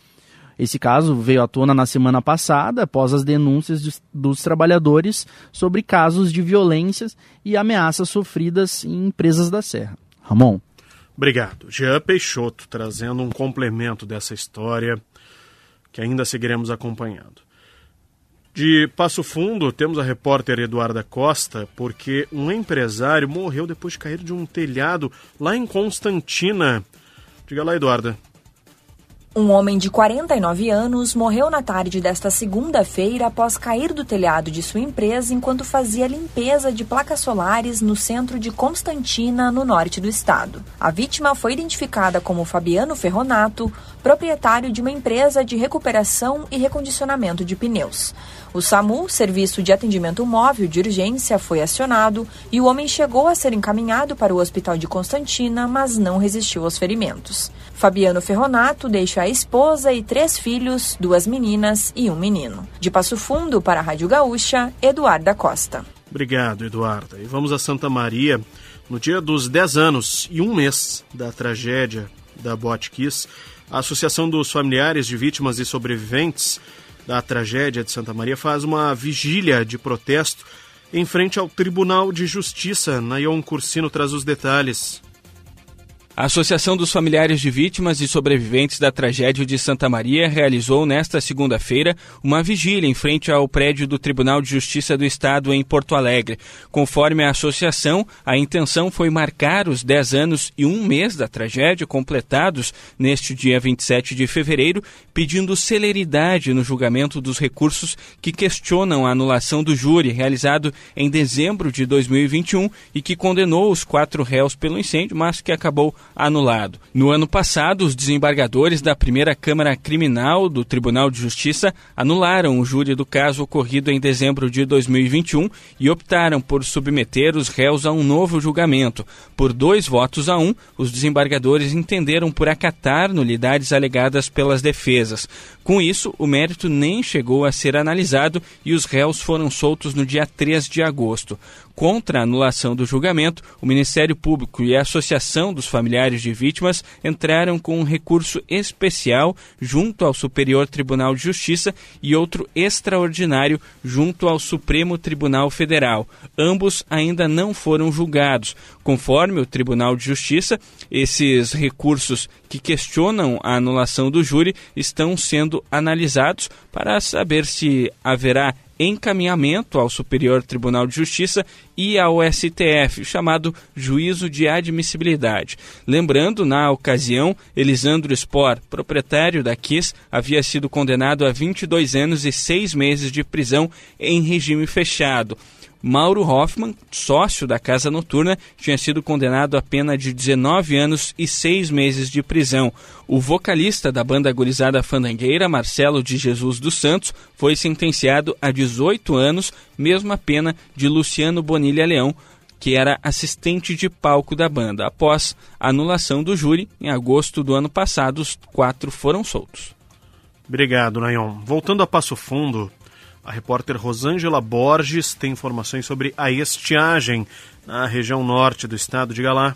Esse caso veio à tona na semana passada, após as denúncias de, dos trabalhadores sobre casos de violências e ameaças sofridas em empresas da Serra. Ramon. Obrigado. Jean Peixoto trazendo um complemento dessa história que ainda seguiremos acompanhando. De Passo Fundo, temos a repórter Eduarda Costa, porque um empresário morreu depois de cair de um telhado lá em Constantina. Diga lá, Eduarda. Um homem de 49 anos morreu na tarde desta segunda-feira após cair do telhado de sua empresa enquanto fazia limpeza de placas solares no centro de Constantina, no norte do estado. A vítima foi identificada como Fabiano Ferronato, proprietário de uma empresa de recuperação e recondicionamento de pneus. O SAMU, Serviço de Atendimento Móvel de Urgência, foi acionado e o homem chegou a ser encaminhado para o hospital de Constantina, mas não resistiu aos ferimentos. Fabiano Ferronato deixa a esposa e três filhos, duas meninas e um menino. De Passo Fundo para a Rádio Gaúcha, Eduarda Costa. Obrigado, Eduarda. E vamos a Santa Maria. No dia dos 10 anos e um mês da tragédia da Botkiss, a Associação dos Familiares de Vítimas e Sobreviventes da tragédia de Santa Maria faz uma vigília de protesto em frente ao Tribunal de Justiça. Nayon Cursino traz os detalhes. A Associação dos Familiares de Vítimas e Sobreviventes da Tragédia de Santa Maria realizou nesta segunda-feira uma vigília em frente ao prédio do Tribunal de Justiça do Estado em Porto Alegre. Conforme a associação, a intenção foi marcar os 10 anos e um mês da tragédia, completados neste dia 27 de fevereiro, pedindo celeridade no julgamento dos recursos que questionam a anulação do júri realizado em dezembro de 2021 e que condenou os quatro réus pelo incêndio, mas que acabou anulado. No ano passado, os desembargadores da primeira Câmara Criminal do Tribunal de Justiça anularam o júri do caso ocorrido em dezembro de 2021 e optaram por submeter os réus a um novo julgamento. Por dois votos a um, os desembargadores entenderam por acatar nulidades alegadas pelas defesas. Com isso, o mérito nem chegou a ser analisado e os réus foram soltos no dia 3 de agosto. Contra a anulação do julgamento, o Ministério Público e a Associação dos Familiares de Vítimas entraram com um recurso especial junto ao Superior Tribunal de Justiça e outro extraordinário junto ao Supremo Tribunal Federal. Ambos ainda não foram julgados. Conforme o Tribunal de Justiça, esses recursos que questionam a anulação do júri estão sendo analisados para saber se haverá encaminhamento ao Superior Tribunal de Justiça e ao STF, chamado Juízo de Admissibilidade. Lembrando, na ocasião, Elisandro Spor, proprietário da Kiss, havia sido condenado a 22 anos e 6 meses de prisão em regime fechado. Mauro Hoffman, sócio da Casa Noturna, tinha sido condenado a pena de 19 anos e 6 meses de prisão. O vocalista da banda gurizada fandangueira, Marcelo de Jesus dos Santos, foi sentenciado a 18 anos, mesma pena de Luciano Bonilha Leão, que era assistente de palco da banda. Após a anulação do júri, em agosto do ano passado, os quatro foram soltos. Obrigado, Nayon. Voltando a Passo Fundo, a repórter Rosângela Borges tem informações sobre a estiagem na região norte do estado. Diga lá.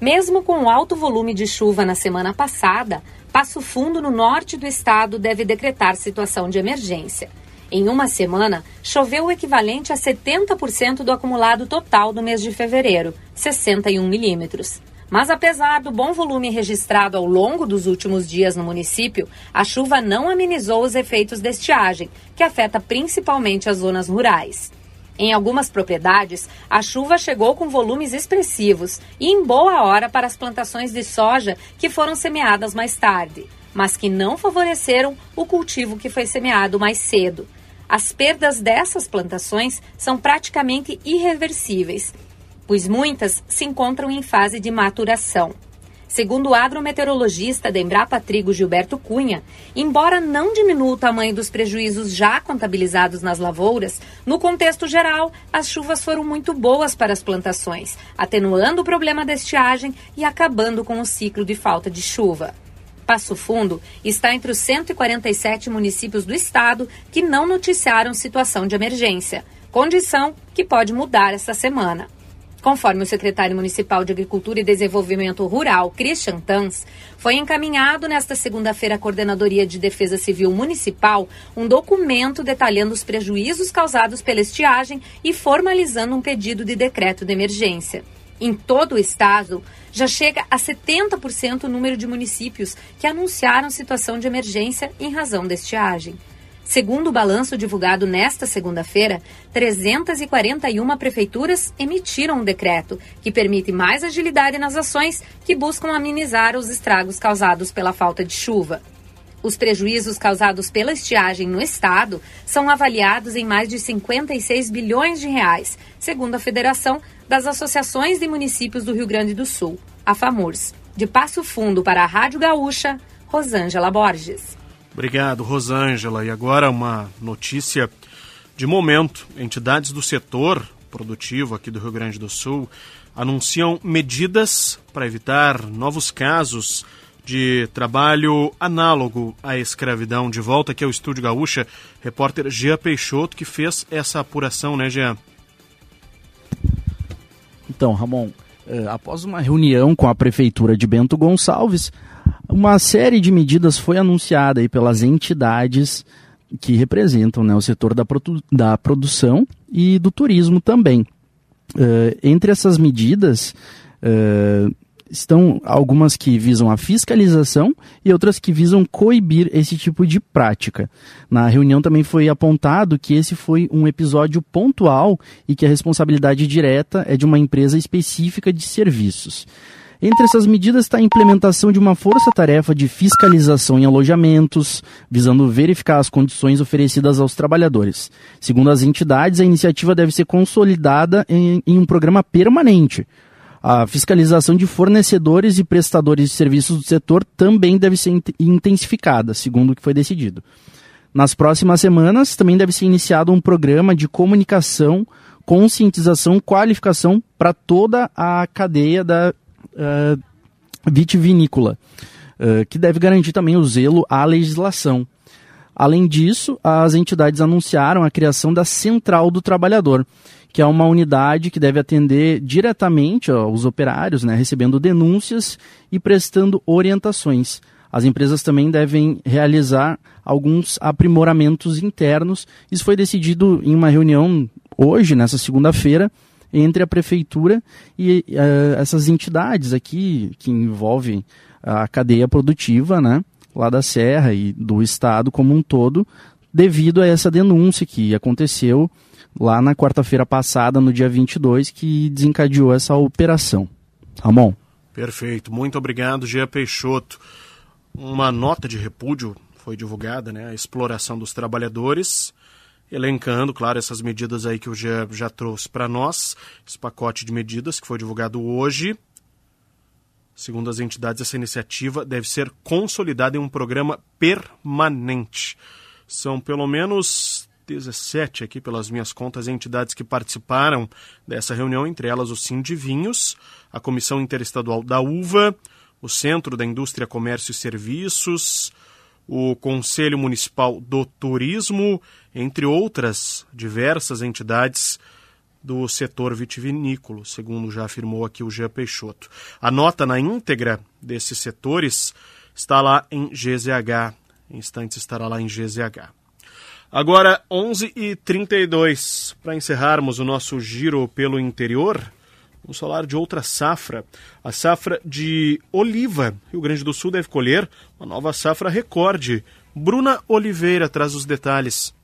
Mesmo com alto volume de chuva na semana passada, Passo Fundo, no norte do estado, deve decretar situação de emergência. Em uma semana, choveu o equivalente a 70% do acumulado total do mês de fevereiro, 61 milímetros. Mas apesar do bom volume registrado ao longo dos últimos dias no município, a chuva não amenizou os efeitos da estiagem, que afeta principalmente as zonas rurais. Em algumas propriedades, a chuva chegou com volumes expressivos e em boa hora para as plantações de soja que foram semeadas mais tarde, mas que não favoreceram o cultivo que foi semeado mais cedo. As perdas dessas plantações são praticamente irreversíveis pois muitas se encontram em fase de maturação. Segundo o agrometeorologista da Embrapa Trigo Gilberto Cunha, embora não diminua o tamanho dos prejuízos já contabilizados nas lavouras, no contexto geral, as chuvas foram muito boas para as plantações, atenuando o problema da estiagem e acabando com o ciclo de falta de chuva. Passo Fundo está entre os 147 municípios do estado que não noticiaram situação de emergência, condição que pode mudar esta semana. Conforme o secretário municipal de Agricultura e Desenvolvimento Rural, Christian Tans, foi encaminhado nesta segunda-feira à Coordenadoria de Defesa Civil Municipal um documento detalhando os prejuízos causados pela estiagem e formalizando um pedido de decreto de emergência. Em todo o estado, já chega a 70% o número de municípios que anunciaram situação de emergência em razão da estiagem. Segundo o balanço divulgado nesta segunda-feira, 341 prefeituras emitiram um decreto que permite mais agilidade nas ações que buscam amenizar os estragos causados pela falta de chuva. Os prejuízos causados pela estiagem no estado são avaliados em mais de 56 bilhões de reais, segundo a Federação das Associações de Municípios do Rio Grande do Sul, a FAMURS. De Passo Fundo para a Rádio Gaúcha, Rosângela Borges. Obrigado, Rosângela. E agora uma notícia de momento. Entidades do setor produtivo aqui do Rio Grande do Sul anunciam medidas para evitar novos casos de trabalho análogo à escravidão. De volta aqui ao Estúdio Gaúcha, repórter Jean Peixoto, que fez essa apuração, né, Jean? Então, Ramon, eh, após uma reunião com a Prefeitura de Bento Gonçalves, uma série de medidas foi anunciada aí pelas entidades que representam né, o setor da, produ da produção e do turismo também. Uh, entre essas medidas, uh, estão algumas que visam a fiscalização e outras que visam coibir esse tipo de prática. Na reunião também foi apontado que esse foi um episódio pontual e que a responsabilidade direta é de uma empresa específica de serviços. Entre essas medidas está a implementação de uma força-tarefa de fiscalização em alojamentos, visando verificar as condições oferecidas aos trabalhadores. Segundo as entidades, a iniciativa deve ser consolidada em, em um programa permanente. A fiscalização de fornecedores e prestadores de serviços do setor também deve ser intensificada, segundo o que foi decidido. Nas próximas semanas, também deve ser iniciado um programa de comunicação, conscientização, qualificação para toda a cadeia da uh, vitivinícola, uh, que deve garantir também o zelo à legislação. Além disso, as entidades anunciaram a criação da Central do Trabalhador, que é uma unidade que deve atender diretamente aos operários, né, recebendo denúncias e prestando orientações. As empresas também devem realizar alguns aprimoramentos internos. Isso foi decidido em uma reunião hoje, nessa segunda-feira, entre a prefeitura e uh, essas entidades aqui que envolvem a cadeia produtiva, né, lá da Serra e do estado como um todo, devido a essa denúncia que aconteceu lá na quarta-feira passada, no dia 22, que desencadeou essa operação. Ramon. Perfeito, muito obrigado, Gia Peixoto. Uma nota de repúdio foi divulgada, né, a exploração dos trabalhadores elencando, claro, essas medidas aí que o Jean já trouxe para nós, esse pacote de medidas que foi divulgado hoje. Segundo as entidades, essa iniciativa deve ser consolidada em um programa permanente. São pelo menos 17 aqui, pelas minhas contas, entidades que participaram dessa reunião, entre elas o Sim de Vinhos, a Comissão Interestadual da Uva, o Centro da Indústria, Comércio e Serviços, o Conselho Municipal do Turismo, entre outras diversas entidades do setor vitivinícola, segundo já afirmou aqui o Jean Peixoto. A nota na íntegra desses setores está lá em GZH. Em instantes estará lá em GZH. Agora, 11h32, para encerrarmos o nosso giro pelo interior, Vamos falar de outra safra, a safra de oliva. Rio Grande do Sul deve colher uma nova safra recorde. Bruna Oliveira traz os detalhes.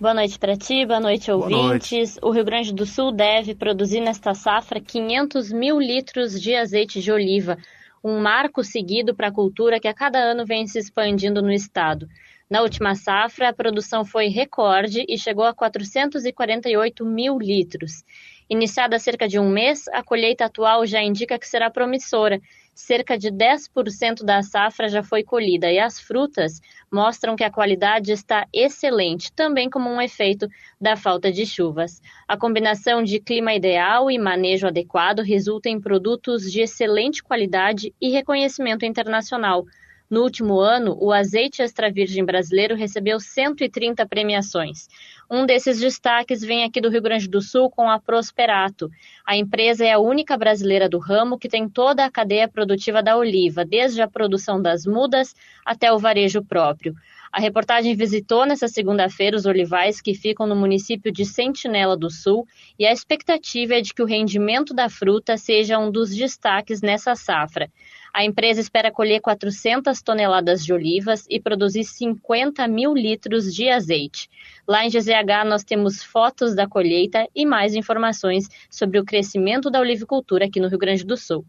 Boa noite para ti, boa noite ouvintes. Noite. O Rio Grande do Sul deve produzir nesta safra 500 mil litros de azeite de oliva, um marco seguido para a cultura que a cada ano vem se expandindo no estado. Na última safra, a produção foi recorde e chegou a 448 mil litros. Iniciada há cerca de um mês, a colheita atual já indica que será promissora. Cerca de 10% da safra já foi colhida e as frutas mostram que a qualidade está excelente, também como um efeito da falta de chuvas. A combinação de clima ideal e manejo adequado resulta em produtos de excelente qualidade e reconhecimento internacional. No último ano, o azeite extra virgem brasileiro recebeu 130 premiações. Um desses destaques vem aqui do Rio Grande do Sul com a Prosperato. A empresa é a única brasileira do ramo que tem toda a cadeia produtiva da oliva, desde a produção das mudas até o varejo próprio. A reportagem visitou nesta segunda-feira os olivais que ficam no município de Sentinela do Sul e a expectativa é de que o rendimento da fruta seja um dos destaques nessa safra. A empresa espera colher 400 toneladas de olivas e produzir 50 mil litros de azeite. Lá em GZH nós temos fotos da colheita e mais informações sobre o crescimento da olivicultura aqui no Rio Grande do Sul.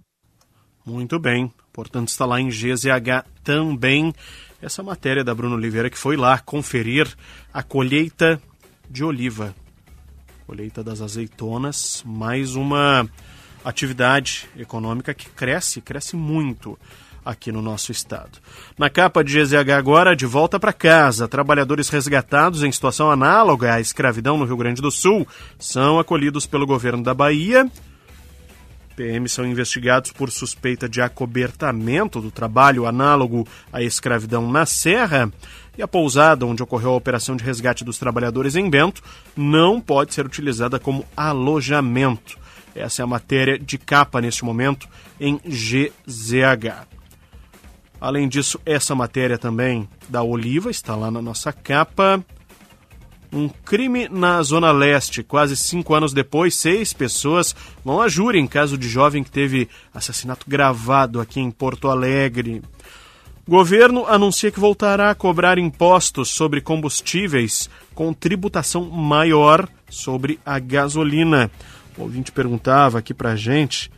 Muito bem, portanto está lá em GZH também essa matéria da Bruno Oliveira que foi lá conferir a colheita de oliva. Colheita das azeitonas, mais uma atividade econômica que cresce, cresce muito aqui no nosso estado. Na capa de GZH agora, de volta para casa, trabalhadores resgatados em situação análoga à escravidão no Rio Grande do Sul são acolhidos pelo governo da Bahia. PM são investigados por suspeita de acobertamento do trabalho análogo à escravidão na Serra. E a pousada onde ocorreu a operação de resgate dos trabalhadores em Bento não pode ser utilizada como alojamento. Essa é a matéria de capa neste momento em GZH. Além disso, essa matéria também da Oliva está lá na nossa capa. Um crime na Zona Leste. Quase cinco anos depois, seis pessoas vão a júri em caso de jovem que teve assassinato gravado aqui em Porto Alegre. Governo anuncia que voltará a cobrar impostos sobre combustíveis com tributação maior sobre a gasolina. O ouvinte perguntava aqui pra gente.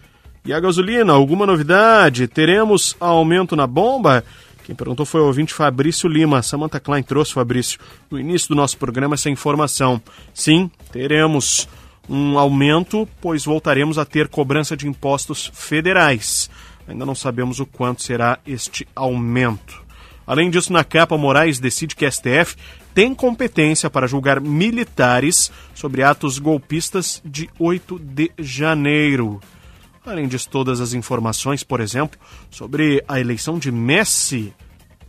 E a gasolina, alguma novidade? Teremos aumento na bomba? Quem perguntou foi o ouvinte Fabrício Lima. Samantha Klein trouxe, Fabrício, no início do nosso programa essa informação. Sim, teremos um aumento, pois voltaremos a ter cobrança de impostos federais. Ainda não sabemos o quanto será este aumento. Além disso, na capa, Moraes decide que a STF tem competência para julgar militares sobre atos golpistas de 8 de janeiro. Além disso, todas as informações, por exemplo, sobre a eleição de Messi,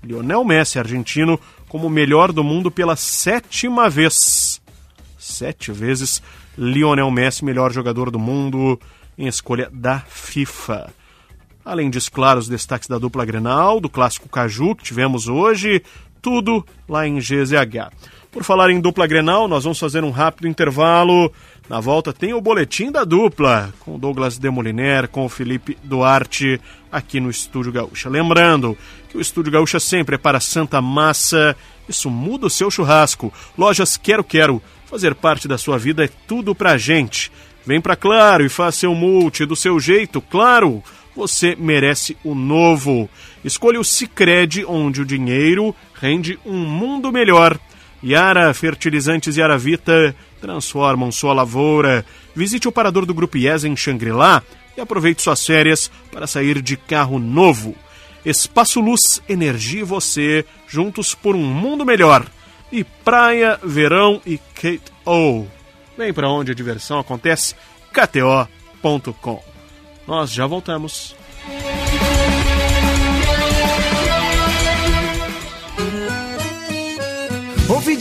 Lionel Messi, argentino, como melhor do mundo pela sétima vez. Sete vezes Lionel Messi, melhor jogador do mundo, em escolha da FIFA. Além disso, claro, os destaques da dupla Grenal, do clássico Caju que tivemos hoje, tudo lá em GZH. Por falar em dupla Grenal, nós vamos fazer um rápido intervalo. Na volta tem o boletim da dupla, com o Douglas Demoliner, com o Felipe Duarte, aqui no Estúdio Gaúcha. Lembrando que o Estúdio Gaúcha sempre é para Santa Massa, isso muda o seu churrasco. Lojas Quero Quero, fazer parte da sua vida é tudo pra gente. Vem pra Claro e faça seu multi do seu jeito, claro! Você merece o novo. Escolha o Cicred, onde o dinheiro rende um mundo melhor. Yara Fertilizantes e Aravita transformam sua lavoura. Visite o parador do Grupo IES em Xangri-Lá e aproveite suas férias para sair de carro novo. Espaço Luz, Energia e você, juntos por um mundo melhor. E Praia, Verão e Kate O. Vem para onde a diversão acontece, kto.com. Nós já voltamos.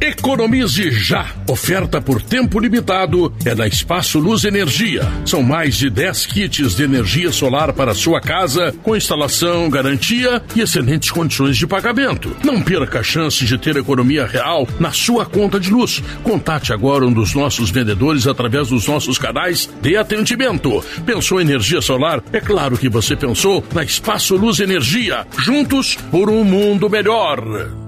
Economize já. Oferta por tempo limitado é da Espaço Luz Energia. São mais de 10 kits de energia solar para sua casa, com instalação, garantia e excelentes condições de pagamento. Não perca a chance de ter economia real na sua conta de luz. Contate agora um dos nossos vendedores através dos nossos canais de atendimento. Pensou em energia solar? É claro que você pensou na Espaço Luz Energia. Juntos por um mundo melhor.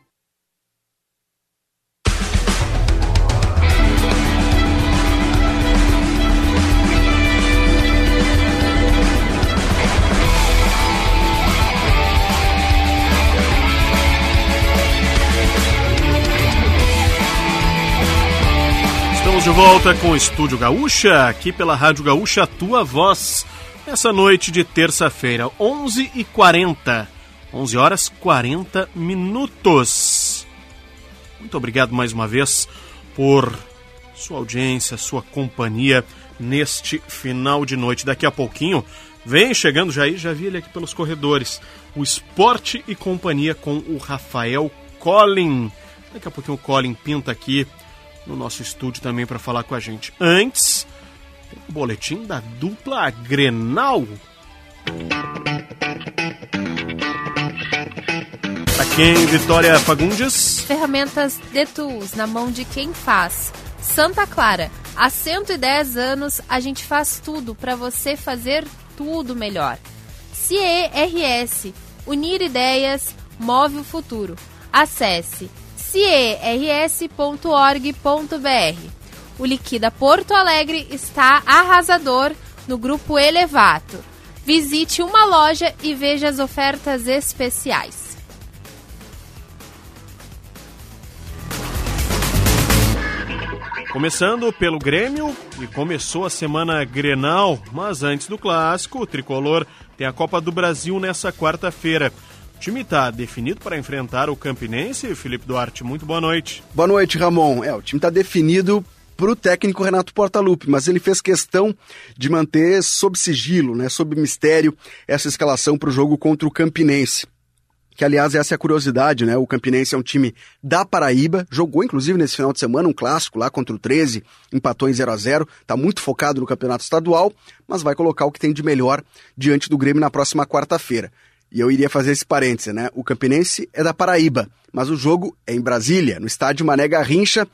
Estamos de volta com o Estúdio Gaúcha, aqui pela Rádio Gaúcha, tua voz, nessa noite de terça-feira, 11h40, 11 horas 40 minutos. Muito obrigado mais uma vez por sua audiência, sua companhia neste final de noite. Daqui a pouquinho, vem chegando já aí, já vi ele aqui pelos corredores, o Esporte e Companhia com o Rafael Collin. Daqui a pouquinho o Colin pinta aqui no nosso estúdio também para falar com a gente. Antes, tem o boletim da dupla Grenal. Pra quem, Vitória Fagundes? Ferramentas de Tools na mão de quem faz. Santa Clara, há 110 anos a gente faz tudo para você fazer tudo melhor. CERS, unir ideias, move o futuro. Acesse ciers.org.br. O Liquida Porto Alegre está arrasador no grupo Elevato. Visite uma loja e veja as ofertas especiais. Começando pelo Grêmio, e começou a semana Grenal, mas antes do clássico, o tricolor tem a Copa do Brasil nessa quarta-feira. Time está definido para enfrentar o Campinense. Felipe Duarte, muito boa noite. Boa noite, Ramon. É, o time está definido para o técnico Renato Portaluppi, mas ele fez questão de manter sob sigilo, né, sob mistério, essa escalação para o jogo contra o Campinense. Que, aliás, essa é a curiosidade, né? O Campinense é um time da Paraíba, jogou inclusive nesse final de semana um clássico lá contra o 13, empatou em 0 a 0 está muito focado no campeonato estadual, mas vai colocar o que tem de melhor diante do Grêmio na próxima quarta-feira. E eu iria fazer esse parêntese, né? O Campinense é da Paraíba, mas o jogo é em Brasília, no estádio Mané Garrincha,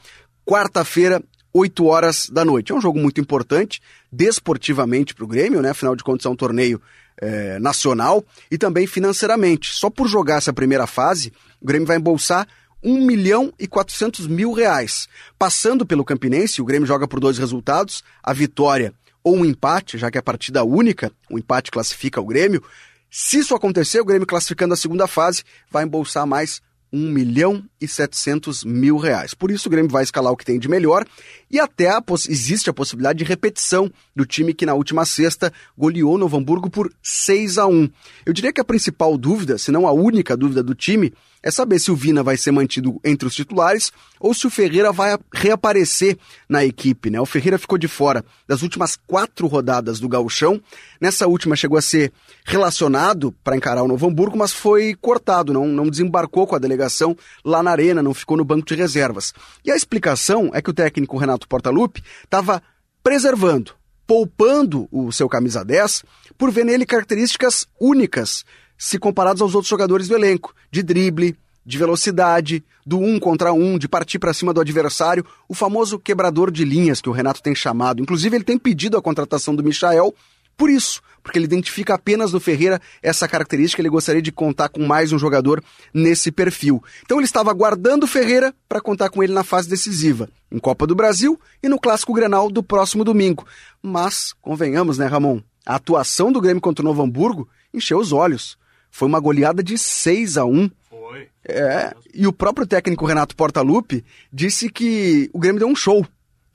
quarta-feira, 8 horas da noite. É um jogo muito importante, desportivamente para o Grêmio, né? Afinal de contas, é um torneio é, nacional e também financeiramente. Só por jogar essa primeira fase, o Grêmio vai embolsar 1 milhão e 400 mil reais. Passando pelo Campinense, o Grêmio joga por dois resultados, a vitória ou um empate, já que é a partida única, o empate classifica o Grêmio. Se isso acontecer, o Grêmio classificando a segunda fase vai embolsar mais 1 milhão e 700 mil reais. Por isso o Grêmio vai escalar o que tem de melhor e até a existe a possibilidade de repetição do time que na última sexta goleou Novo Hamburgo por 6 a 1. Eu diria que a principal dúvida, se não a única dúvida do time, é saber se o Vina vai ser mantido entre os titulares ou se o Ferreira vai reaparecer na equipe. Né? O Ferreira ficou de fora das últimas quatro rodadas do gauchão. Nessa última chegou a ser relacionado para encarar o Novo Hamburgo, mas foi cortado, não, não desembarcou com a delegação lá na arena, não ficou no banco de reservas. E a explicação é que o técnico Renato Portaluppi estava preservando, poupando o seu camisa 10 por ver nele características únicas se comparados aos outros jogadores do elenco, de drible, de velocidade, do um contra um, de partir para cima do adversário, o famoso quebrador de linhas que o Renato tem chamado. Inclusive, ele tem pedido a contratação do Michael por isso, porque ele identifica apenas no Ferreira essa característica, ele gostaria de contar com mais um jogador nesse perfil. Então ele estava aguardando o Ferreira para contar com ele na fase decisiva, em Copa do Brasil e no Clássico Grenal do próximo domingo. Mas, convenhamos, né, Ramon? A atuação do Grêmio contra o Novo Hamburgo encheu os olhos. Foi uma goleada de 6 a 1 Foi. É, e o próprio técnico Renato Portaluppi disse que o Grêmio deu um show.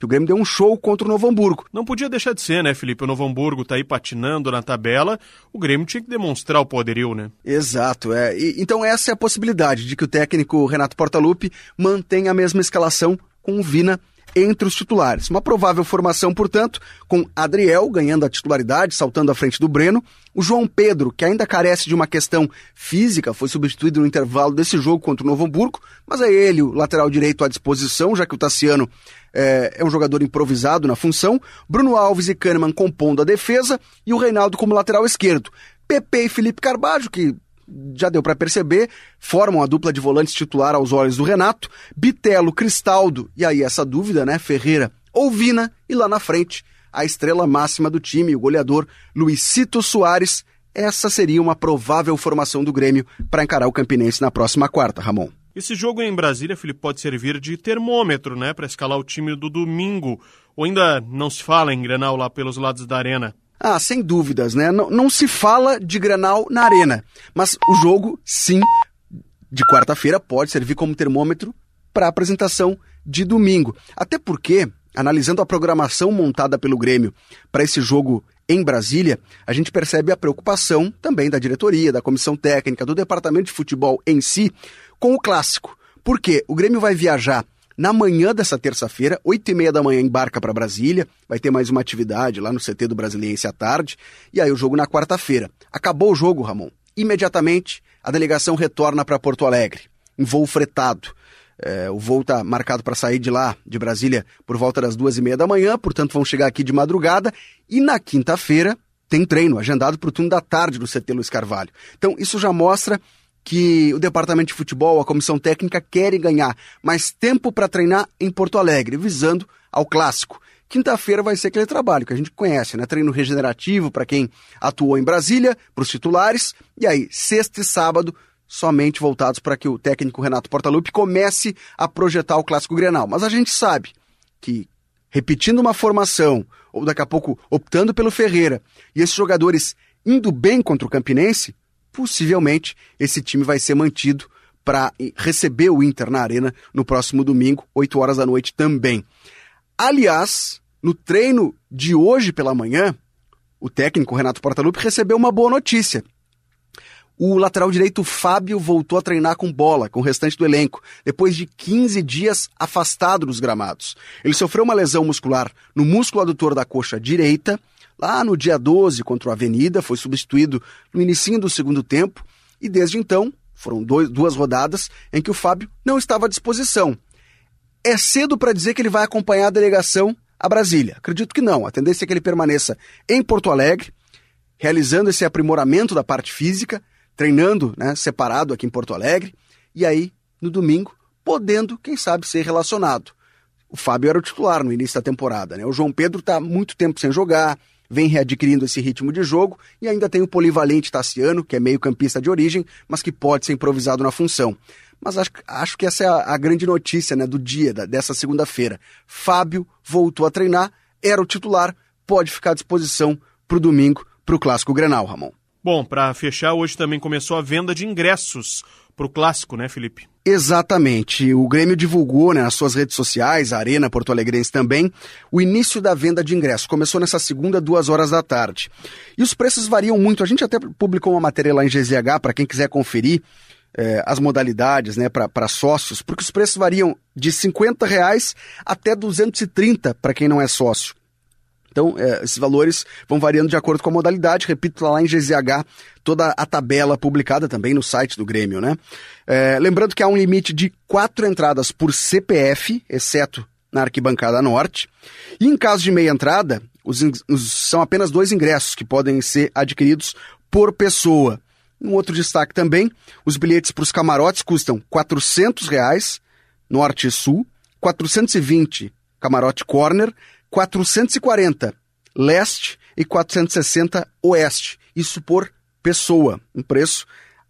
Que o Grêmio deu um show contra o Novo Hamburgo. Não podia deixar de ser, né, Felipe? O Novo Hamburgo tá aí patinando na tabela. O Grêmio tinha que demonstrar o poderio, né? Exato, é. E, então essa é a possibilidade de que o técnico Renato Portaluppi mantenha a mesma escalação com o Vina entre os titulares. Uma provável formação, portanto, com Adriel ganhando a titularidade, saltando à frente do Breno, o João Pedro, que ainda carece de uma questão física, foi substituído no intervalo desse jogo contra o Novo Hamburgo, mas é ele, o lateral direito, à disposição, já que o Tassiano é, é um jogador improvisado na função. Bruno Alves e Kahneman compondo a defesa e o Reinaldo como lateral esquerdo. Pepe e Felipe Carbajo, que já deu para perceber, formam a dupla de volantes titular aos olhos do Renato, Bitelo, Cristaldo, e aí essa dúvida, né, Ferreira ou Vina, e lá na frente, a estrela máxima do time, o goleador Luizito Soares. Essa seria uma provável formação do Grêmio para encarar o Campinense na próxima quarta, Ramon. Esse jogo em Brasília, Felipe, pode servir de termômetro, né, para escalar o time do domingo. Ou ainda não se fala em Grenal lá pelos lados da arena? Ah, sem dúvidas, né? Não, não se fala de Grenal na arena, mas o jogo, sim, de quarta-feira pode servir como termômetro para a apresentação de domingo. Até porque, analisando a programação montada pelo Grêmio para esse jogo em Brasília, a gente percebe a preocupação também da diretoria, da comissão técnica, do departamento de futebol em si, com o clássico. Porque o Grêmio vai viajar na manhã dessa terça-feira, oito e meia da manhã, embarca para Brasília. Vai ter mais uma atividade lá no CT do Brasiliense à tarde. E aí o jogo na quarta-feira. Acabou o jogo, Ramon. Imediatamente, a delegação retorna para Porto Alegre, em voo fretado. É, o voo está marcado para sair de lá, de Brasília, por volta das duas e meia da manhã, portanto vão chegar aqui de madrugada. E na quinta-feira tem treino agendado para o turno da tarde do CT Luiz Carvalho. Então isso já mostra que o departamento de futebol, a comissão técnica querem ganhar mais tempo para treinar em Porto Alegre, visando ao clássico. Quinta-feira vai ser aquele trabalho que a gente conhece, né? Treino regenerativo para quem atuou em Brasília, para os titulares, e aí sexta e sábado somente voltados para que o técnico Renato Portaluppi comece a projetar o clássico Grenal. Mas a gente sabe que repetindo uma formação ou daqui a pouco optando pelo Ferreira e esses jogadores indo bem contra o Campinense, possivelmente esse time vai ser mantido para receber o Inter na Arena no próximo domingo, 8 horas da noite também. Aliás, no treino de hoje pela manhã, o técnico Renato Portaluppi recebeu uma boa notícia. O lateral direito Fábio voltou a treinar com bola, com o restante do elenco, depois de 15 dias afastado dos gramados. Ele sofreu uma lesão muscular no músculo adutor da coxa direita Lá no dia 12 contra o Avenida, foi substituído no início do segundo tempo e desde então foram dois, duas rodadas em que o Fábio não estava à disposição. É cedo para dizer que ele vai acompanhar a delegação a Brasília. Acredito que não. A tendência é que ele permaneça em Porto Alegre, realizando esse aprimoramento da parte física, treinando né, separado aqui em Porto Alegre, e aí, no domingo, podendo, quem sabe, ser relacionado. O Fábio era o titular no início da temporada. Né? O João Pedro está muito tempo sem jogar, vem readquirindo esse ritmo de jogo e ainda tem o polivalente Tassiano, que é meio campista de origem, mas que pode ser improvisado na função. Mas acho, acho que essa é a, a grande notícia né, do dia, da, dessa segunda-feira. Fábio voltou a treinar, era o titular, pode ficar à disposição para o domingo, para o Clássico Grenal, Ramon. Bom, para fechar, hoje também começou a venda de ingressos para o Clássico, né, Felipe? Exatamente. O Grêmio divulgou né, nas suas redes sociais, a Arena Porto Alegrense também, o início da venda de ingressos. Começou nessa segunda, duas horas da tarde. E os preços variam muito. A gente até publicou uma matéria lá em GZH para quem quiser conferir eh, as modalidades né, para sócios, porque os preços variam de 50 reais até 230 para quem não é sócio. Então, é, esses valores vão variando de acordo com a modalidade. Repito, tá lá em GZH toda a tabela publicada também no site do Grêmio, né? É, lembrando que há um limite de quatro entradas por CPF, exceto na arquibancada norte. E em caso de meia entrada, os, os, são apenas dois ingressos que podem ser adquiridos por pessoa. Um outro destaque também, os bilhetes para os camarotes custam 400 reais, norte e sul, 420 camarote corner, 440 leste e 460 oeste. Isso por pessoa, um preço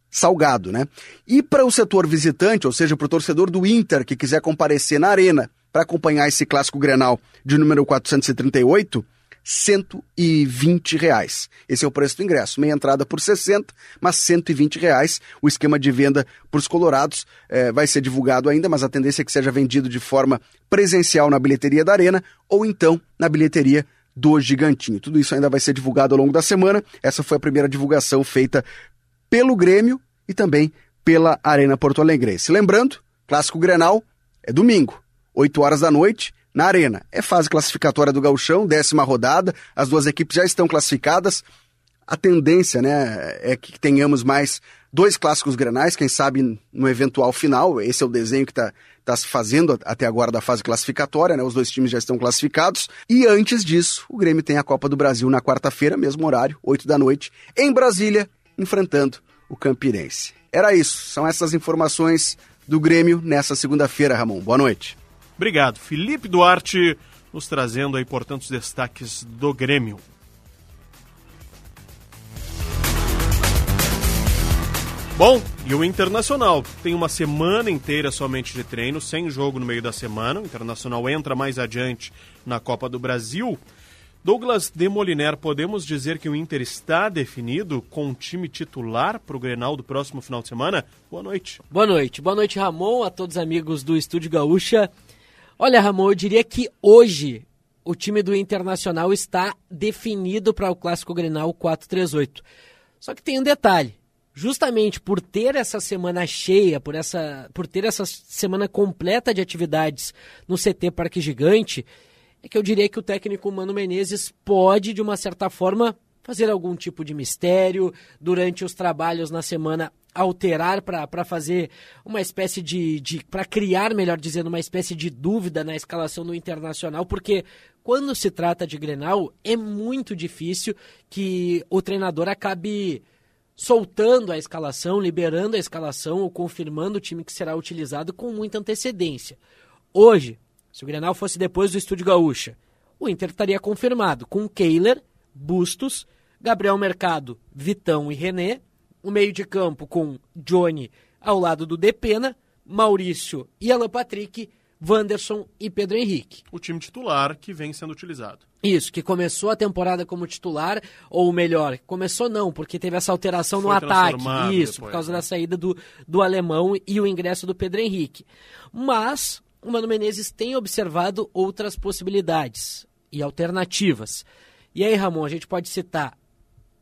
salgado, né? E para o setor visitante, ou seja, para o torcedor do Inter que quiser comparecer na arena para acompanhar esse clássico Grenal de número 438, 120 reais. Esse é o preço do ingresso. Meia entrada por 60, mas 120 reais. O esquema de venda para os colorados é, vai ser divulgado ainda, mas a tendência é que seja vendido de forma presencial na bilheteria da Arena ou então na bilheteria do Gigantinho. Tudo isso ainda vai ser divulgado ao longo da semana. Essa foi a primeira divulgação feita pelo Grêmio e também pela Arena Porto Alegrense. Lembrando, Clássico Grenal é domingo, 8 horas da noite, na Arena. É fase classificatória do Gauchão, décima rodada, as duas equipes já estão classificadas. A tendência, né, é que tenhamos mais dois clássicos granais, quem sabe no eventual final. Esse é o desenho que está tá se fazendo até agora da fase classificatória, né? Os dois times já estão classificados. E antes disso, o Grêmio tem a Copa do Brasil na quarta-feira, mesmo horário, 8 da noite, em Brasília, enfrentando o Campinense. Era isso, são essas informações do Grêmio nessa segunda-feira, Ramon. Boa noite. Obrigado. Felipe Duarte nos trazendo aí, portanto, os destaques do Grêmio. Bom, e o Internacional tem uma semana inteira somente de treino, sem jogo no meio da semana. O Internacional entra mais adiante na Copa do Brasil. Douglas Demoliner, podemos dizer que o Inter está definido com um time titular para o Grenal do próximo final de semana? Boa noite. Boa noite. Boa noite, Ramon, a todos os amigos do Estúdio Gaúcha. Olha, Ramon, eu diria que hoje o time do Internacional está definido para o Clássico Grenal 438. Só que tem um detalhe justamente por ter essa semana cheia, por, essa, por ter essa semana completa de atividades no CT Parque Gigante, é que eu diria que o técnico Mano Menezes pode, de uma certa forma, fazer algum tipo de mistério durante os trabalhos na semana alterar para fazer uma espécie de, de para criar, melhor dizendo, uma espécie de dúvida na escalação do Internacional, porque quando se trata de Grenal, é muito difícil que o treinador acabe soltando a escalação, liberando a escalação ou confirmando o time que será utilizado com muita antecedência. Hoje, se o Grenal fosse depois do Estúdio Gaúcha, o Inter estaria confirmado com Kehler, Bustos, Gabriel Mercado, Vitão e René, o meio de campo com Johnny ao lado do Depena, Maurício e Alan Patrick, Wanderson e Pedro Henrique. O time titular que vem sendo utilizado. Isso, que começou a temporada como titular, ou melhor, começou não, porque teve essa alteração Foi no ataque. Isso, depois, por causa né? da saída do, do alemão e o ingresso do Pedro Henrique. Mas o Mano Menezes tem observado outras possibilidades e alternativas. E aí, Ramon, a gente pode citar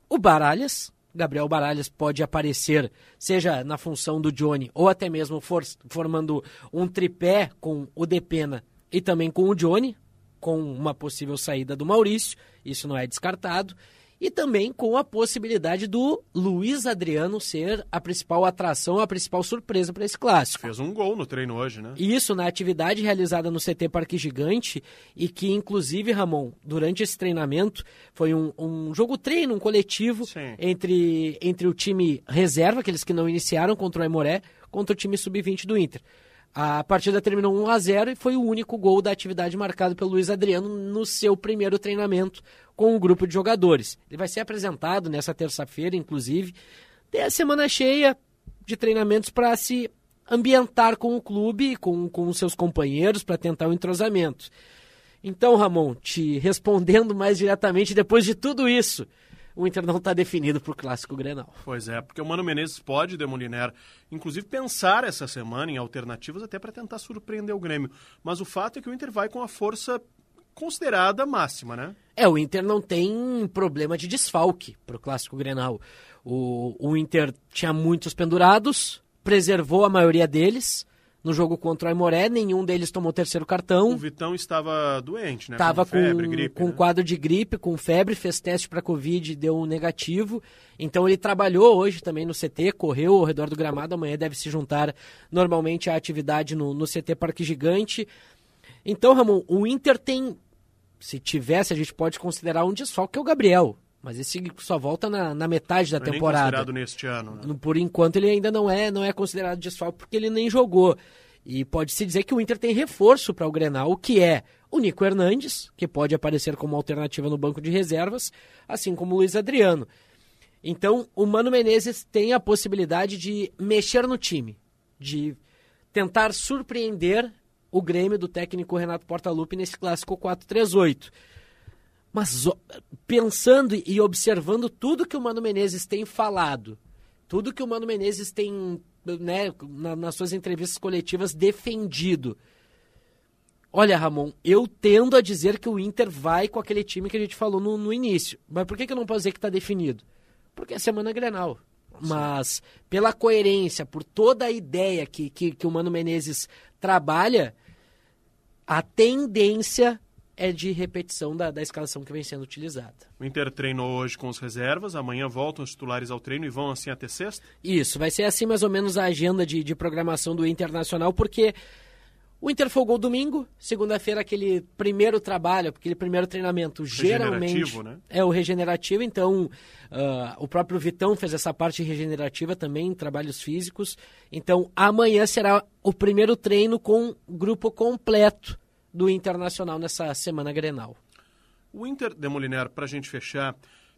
o Baralhas, Gabriel Baralhas pode aparecer, seja na função do Johnny ou até mesmo for, formando um tripé com o Depena e também com o Johnny, com uma possível saída do Maurício, isso não é descartado e também com a possibilidade do Luiz Adriano ser a principal atração, a principal surpresa para esse clássico. Fez um gol no treino hoje, né? Isso, na atividade realizada no CT Parque Gigante e que, inclusive, Ramon, durante esse treinamento, foi um, um jogo treino, um coletivo entre, entre o time reserva, aqueles que não iniciaram contra o Aimoré, contra o time sub-20 do Inter. A partida terminou 1 a 0 e foi o único gol da atividade marcado pelo Luiz Adriano no seu primeiro treinamento com o grupo de jogadores. Ele vai ser apresentado nessa terça-feira, inclusive. Tem a semana cheia de treinamentos para se ambientar com o clube, com, com os seus companheiros, para tentar o um entrosamento. Então, Ramon, te respondendo mais diretamente, depois de tudo isso, o Inter não está definido para o Clássico Grenal. Pois é, porque o Mano Menezes pode, Demoliner, inclusive pensar essa semana em alternativas até para tentar surpreender o Grêmio. Mas o fato é que o Inter vai com a força considerada máxima, né? É, o Inter não tem problema de desfalque para o Clássico Grenal. O, o Inter tinha muitos pendurados, preservou a maioria deles, no jogo contra o Aimoré, nenhum deles tomou terceiro cartão. O Vitão estava doente, né? Estava com, febre, com, gripe, com né? quadro de gripe, com febre, fez teste para Covid, deu um negativo. Então ele trabalhou hoje também no CT, correu ao redor do gramado, amanhã deve se juntar normalmente à atividade no, no CT Parque Gigante. Então, Ramon, o Inter tem, se tivesse, a gente pode considerar um desfalque, que é o Gabriel. Mas esse só volta na, na metade da não temporada. É considerado neste ano. Né? Por enquanto ele ainda não é, não é considerado desfalque porque ele nem jogou. E pode-se dizer que o Inter tem reforço para o Grenal, que é o Nico Hernandes, que pode aparecer como alternativa no banco de reservas, assim como o Luiz Adriano. Então, o Mano Menezes tem a possibilidade de mexer no time, de tentar surpreender o Grêmio do técnico Renato Portaluppi nesse clássico 4-3-8. Mas pensando e observando tudo que o Mano Menezes tem falado, tudo que o Mano Menezes tem, né, na, nas suas entrevistas coletivas, defendido. Olha, Ramon, eu tendo a dizer que o Inter vai com aquele time que a gente falou no, no início. Mas por que, que eu não posso dizer que está definido? Porque é semana Grenal. Mas pela coerência, por toda a ideia que, que, que o Mano Menezes trabalha, a tendência é de repetição da, da escalação que vem sendo utilizada. O Inter treinou hoje com os reservas, amanhã voltam os titulares ao treino e vão assim até sexta? Isso, vai ser assim mais ou menos a agenda de, de programação do Internacional, porque o Inter folgou domingo, segunda-feira aquele primeiro trabalho, aquele primeiro treinamento, geralmente né? é o regenerativo, então uh, o próprio Vitão fez essa parte regenerativa também, trabalhos físicos. Então amanhã será o primeiro treino com grupo completo do Internacional nessa semana Grenal. O Inter de Moliner, para a gente fechar,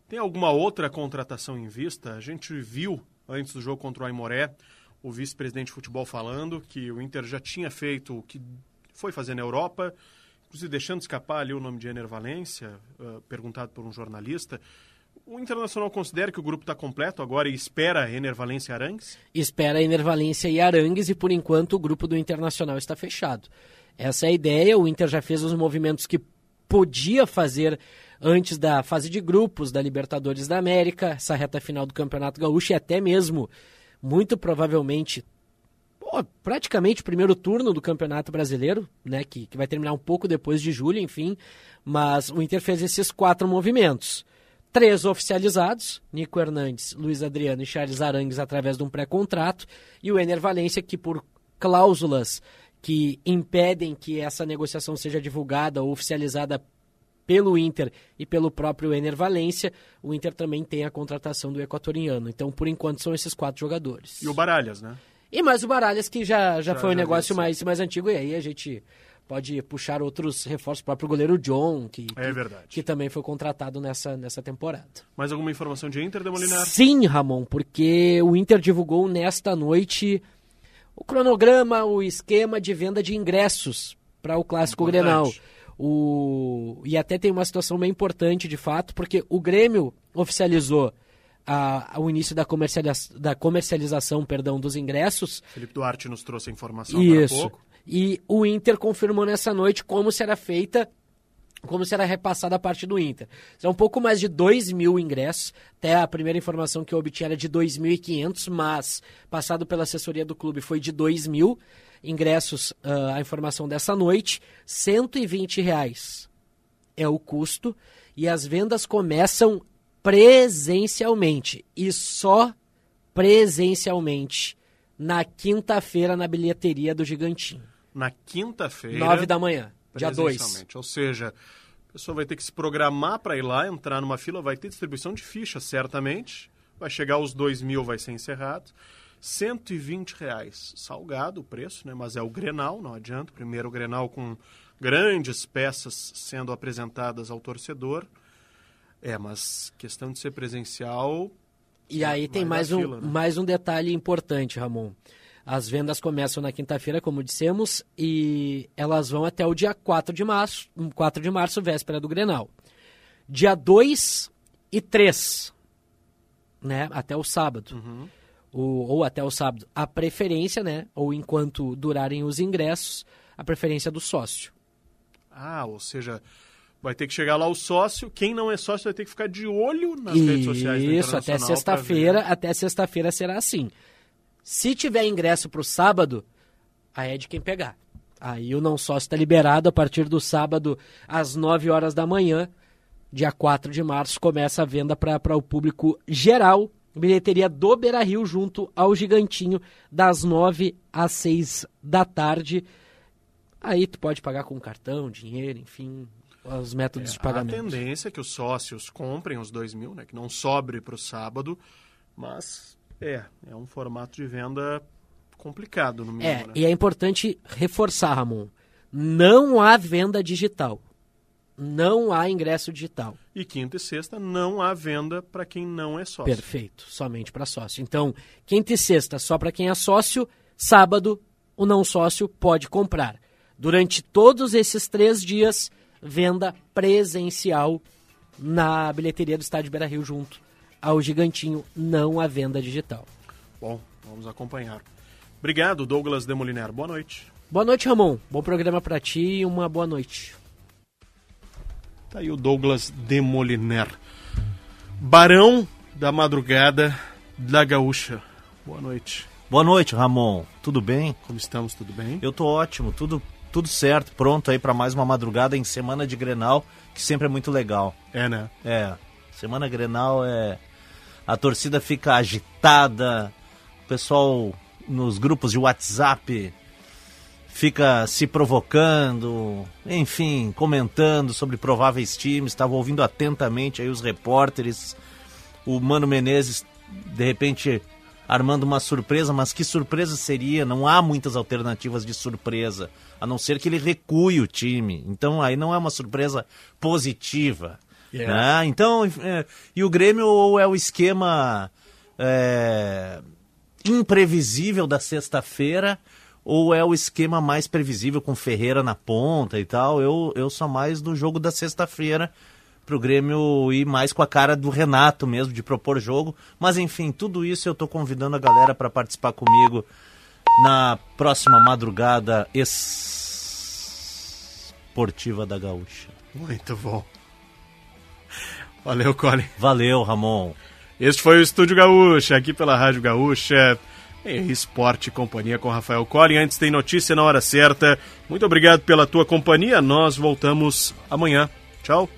tem alguma outra contratação em vista? A gente viu antes do jogo contra o Aimoré o vice-presidente de futebol falando que o Inter já tinha feito o que foi fazer na Europa, inclusive deixando escapar ali o nome de Ener Valência, uh, perguntado por um jornalista. O Internacional considera que o grupo está completo agora e espera Ener Valência e Arangues? Espera Ener Valência e Arangues e por enquanto o grupo do Internacional está fechado. Essa é a ideia. O Inter já fez os movimentos que podia fazer antes da fase de grupos da Libertadores da América, essa reta final do Campeonato Gaúcho e até mesmo, muito provavelmente, praticamente o primeiro turno do Campeonato Brasileiro, né, que, que vai terminar um pouco depois de julho, enfim. Mas o Inter fez esses quatro movimentos. Três oficializados, Nico Hernandes, Luiz Adriano e Charles Arangues através de um pré-contrato, e o Ener Valência, que por cláusulas que impedem que essa negociação seja divulgada ou oficializada pelo Inter e pelo próprio Ener Valência, o Inter também tem a contratação do equatoriano. Então, por enquanto, são esses quatro jogadores. E o Baralhas, né? E mais o Baralhas, que já, já, já foi um negócio mais, mais antigo, e aí a gente pode puxar outros reforços, o próprio goleiro John, que, é verdade. que também foi contratado nessa, nessa temporada. Mais alguma informação de Inter, de Molinar? Sim, Ramon, porque o Inter divulgou nesta noite o cronograma, o esquema de venda de ingressos para o Clássico Importante. Grenal. O... E até tem uma situação bem importante, de fato, porque o Grêmio oficializou a, a, o início da, comercializa... da comercialização perdão, dos ingressos. Felipe Duarte nos trouxe a informação Isso. há pouco. E o Inter confirmou nessa noite como será feita como será repassada a parte do Inter. São um pouco mais de 2 mil ingressos. Até a primeira informação que eu obtinha era de 2.500, mas passado pela assessoria do clube foi de 2 mil ingressos. Uh, a informação dessa noite, 120 reais é o custo e as vendas começam presencialmente e só presencialmente na quinta-feira na bilheteria do Gigantinho. Na quinta-feira? Nove da manhã. Dia 2. Ou seja, a pessoa vai ter que se programar para ir lá, entrar numa fila, vai ter distribuição de fichas, certamente. Vai chegar aos 2 mil, vai ser encerrado. 120 reais. Salgado o preço, né? Mas é o Grenal, não adianta. Primeiro o Grenal com grandes peças sendo apresentadas ao torcedor. É, mas questão de ser presencial. E aí tem mais um, fila, né? mais um detalhe importante, Ramon. As vendas começam na quinta-feira, como dissemos, e elas vão até o dia 4 de março, 4 de março, véspera do Grenal. Dia 2 e 3, né, até o sábado. Uhum. O, ou até o sábado. A preferência, né, ou enquanto durarem os ingressos, a preferência do sócio. Ah, ou seja, vai ter que chegar lá o sócio. Quem não é sócio vai ter que ficar de olho nas Isso, redes sociais. Isso, até sexta-feira, até sexta-feira será assim. Se tiver ingresso para o sábado, aí é de quem pegar. Aí o não sócio está liberado a partir do sábado às 9 horas da manhã, dia 4 de março, começa a venda para o público geral. Bilheteria do Beira Rio junto ao Gigantinho, das 9 às 6 da tarde. Aí tu pode pagar com cartão, dinheiro, enfim, os métodos é, de pagamento. A tendência é que os sócios comprem os 2 mil, né, que não sobre para o sábado, mas é, é um formato de venda complicado no mínimo. É, né? e é importante reforçar, Ramon. Não há venda digital. Não há ingresso digital. E quinta e sexta não há venda para quem não é sócio. Perfeito, somente para sócio. Então, quinta e sexta só para quem é sócio, sábado o não sócio pode comprar. Durante todos esses três dias, venda presencial na bilheteria do Estádio Beira Rio junto ao Gigantinho, não à venda digital. Bom, vamos acompanhar. Obrigado, Douglas Demoliner. Boa noite. Boa noite, Ramon. Bom programa para ti e uma boa noite. Tá aí o Douglas Demoliner. Barão da Madrugada da Gaúcha. Boa noite. Boa noite, Ramon. Tudo bem? Como estamos? Tudo bem? Eu tô ótimo, tudo tudo certo, pronto aí para mais uma madrugada em semana de Grenal, que sempre é muito legal. É, né? É. Semana Grenal é a torcida fica agitada, o pessoal nos grupos de WhatsApp fica se provocando, enfim, comentando sobre prováveis times, estava ouvindo atentamente aí os repórteres, o Mano Menezes de repente armando uma surpresa, mas que surpresa seria? Não há muitas alternativas de surpresa, a não ser que ele recue o time. Então aí não é uma surpresa positiva. Yeah. Né? Então, é, e o Grêmio ou é o esquema é, imprevisível da sexta-feira, ou é o esquema mais previsível com Ferreira na ponta e tal. Eu, eu sou mais do jogo da sexta-feira para o Grêmio ir mais com a cara do Renato mesmo, de propor jogo. Mas enfim, tudo isso eu estou convidando a galera para participar comigo na próxima madrugada esportiva da Gaúcha. Muito bom. Valeu, Colin. Valeu, Ramon. Este foi o Estúdio Gaúcha, aqui pela Rádio Gaúcha. Esporte e Companhia com Rafael Collin. Antes tem notícia na hora certa. Muito obrigado pela tua companhia. Nós voltamos amanhã. Tchau.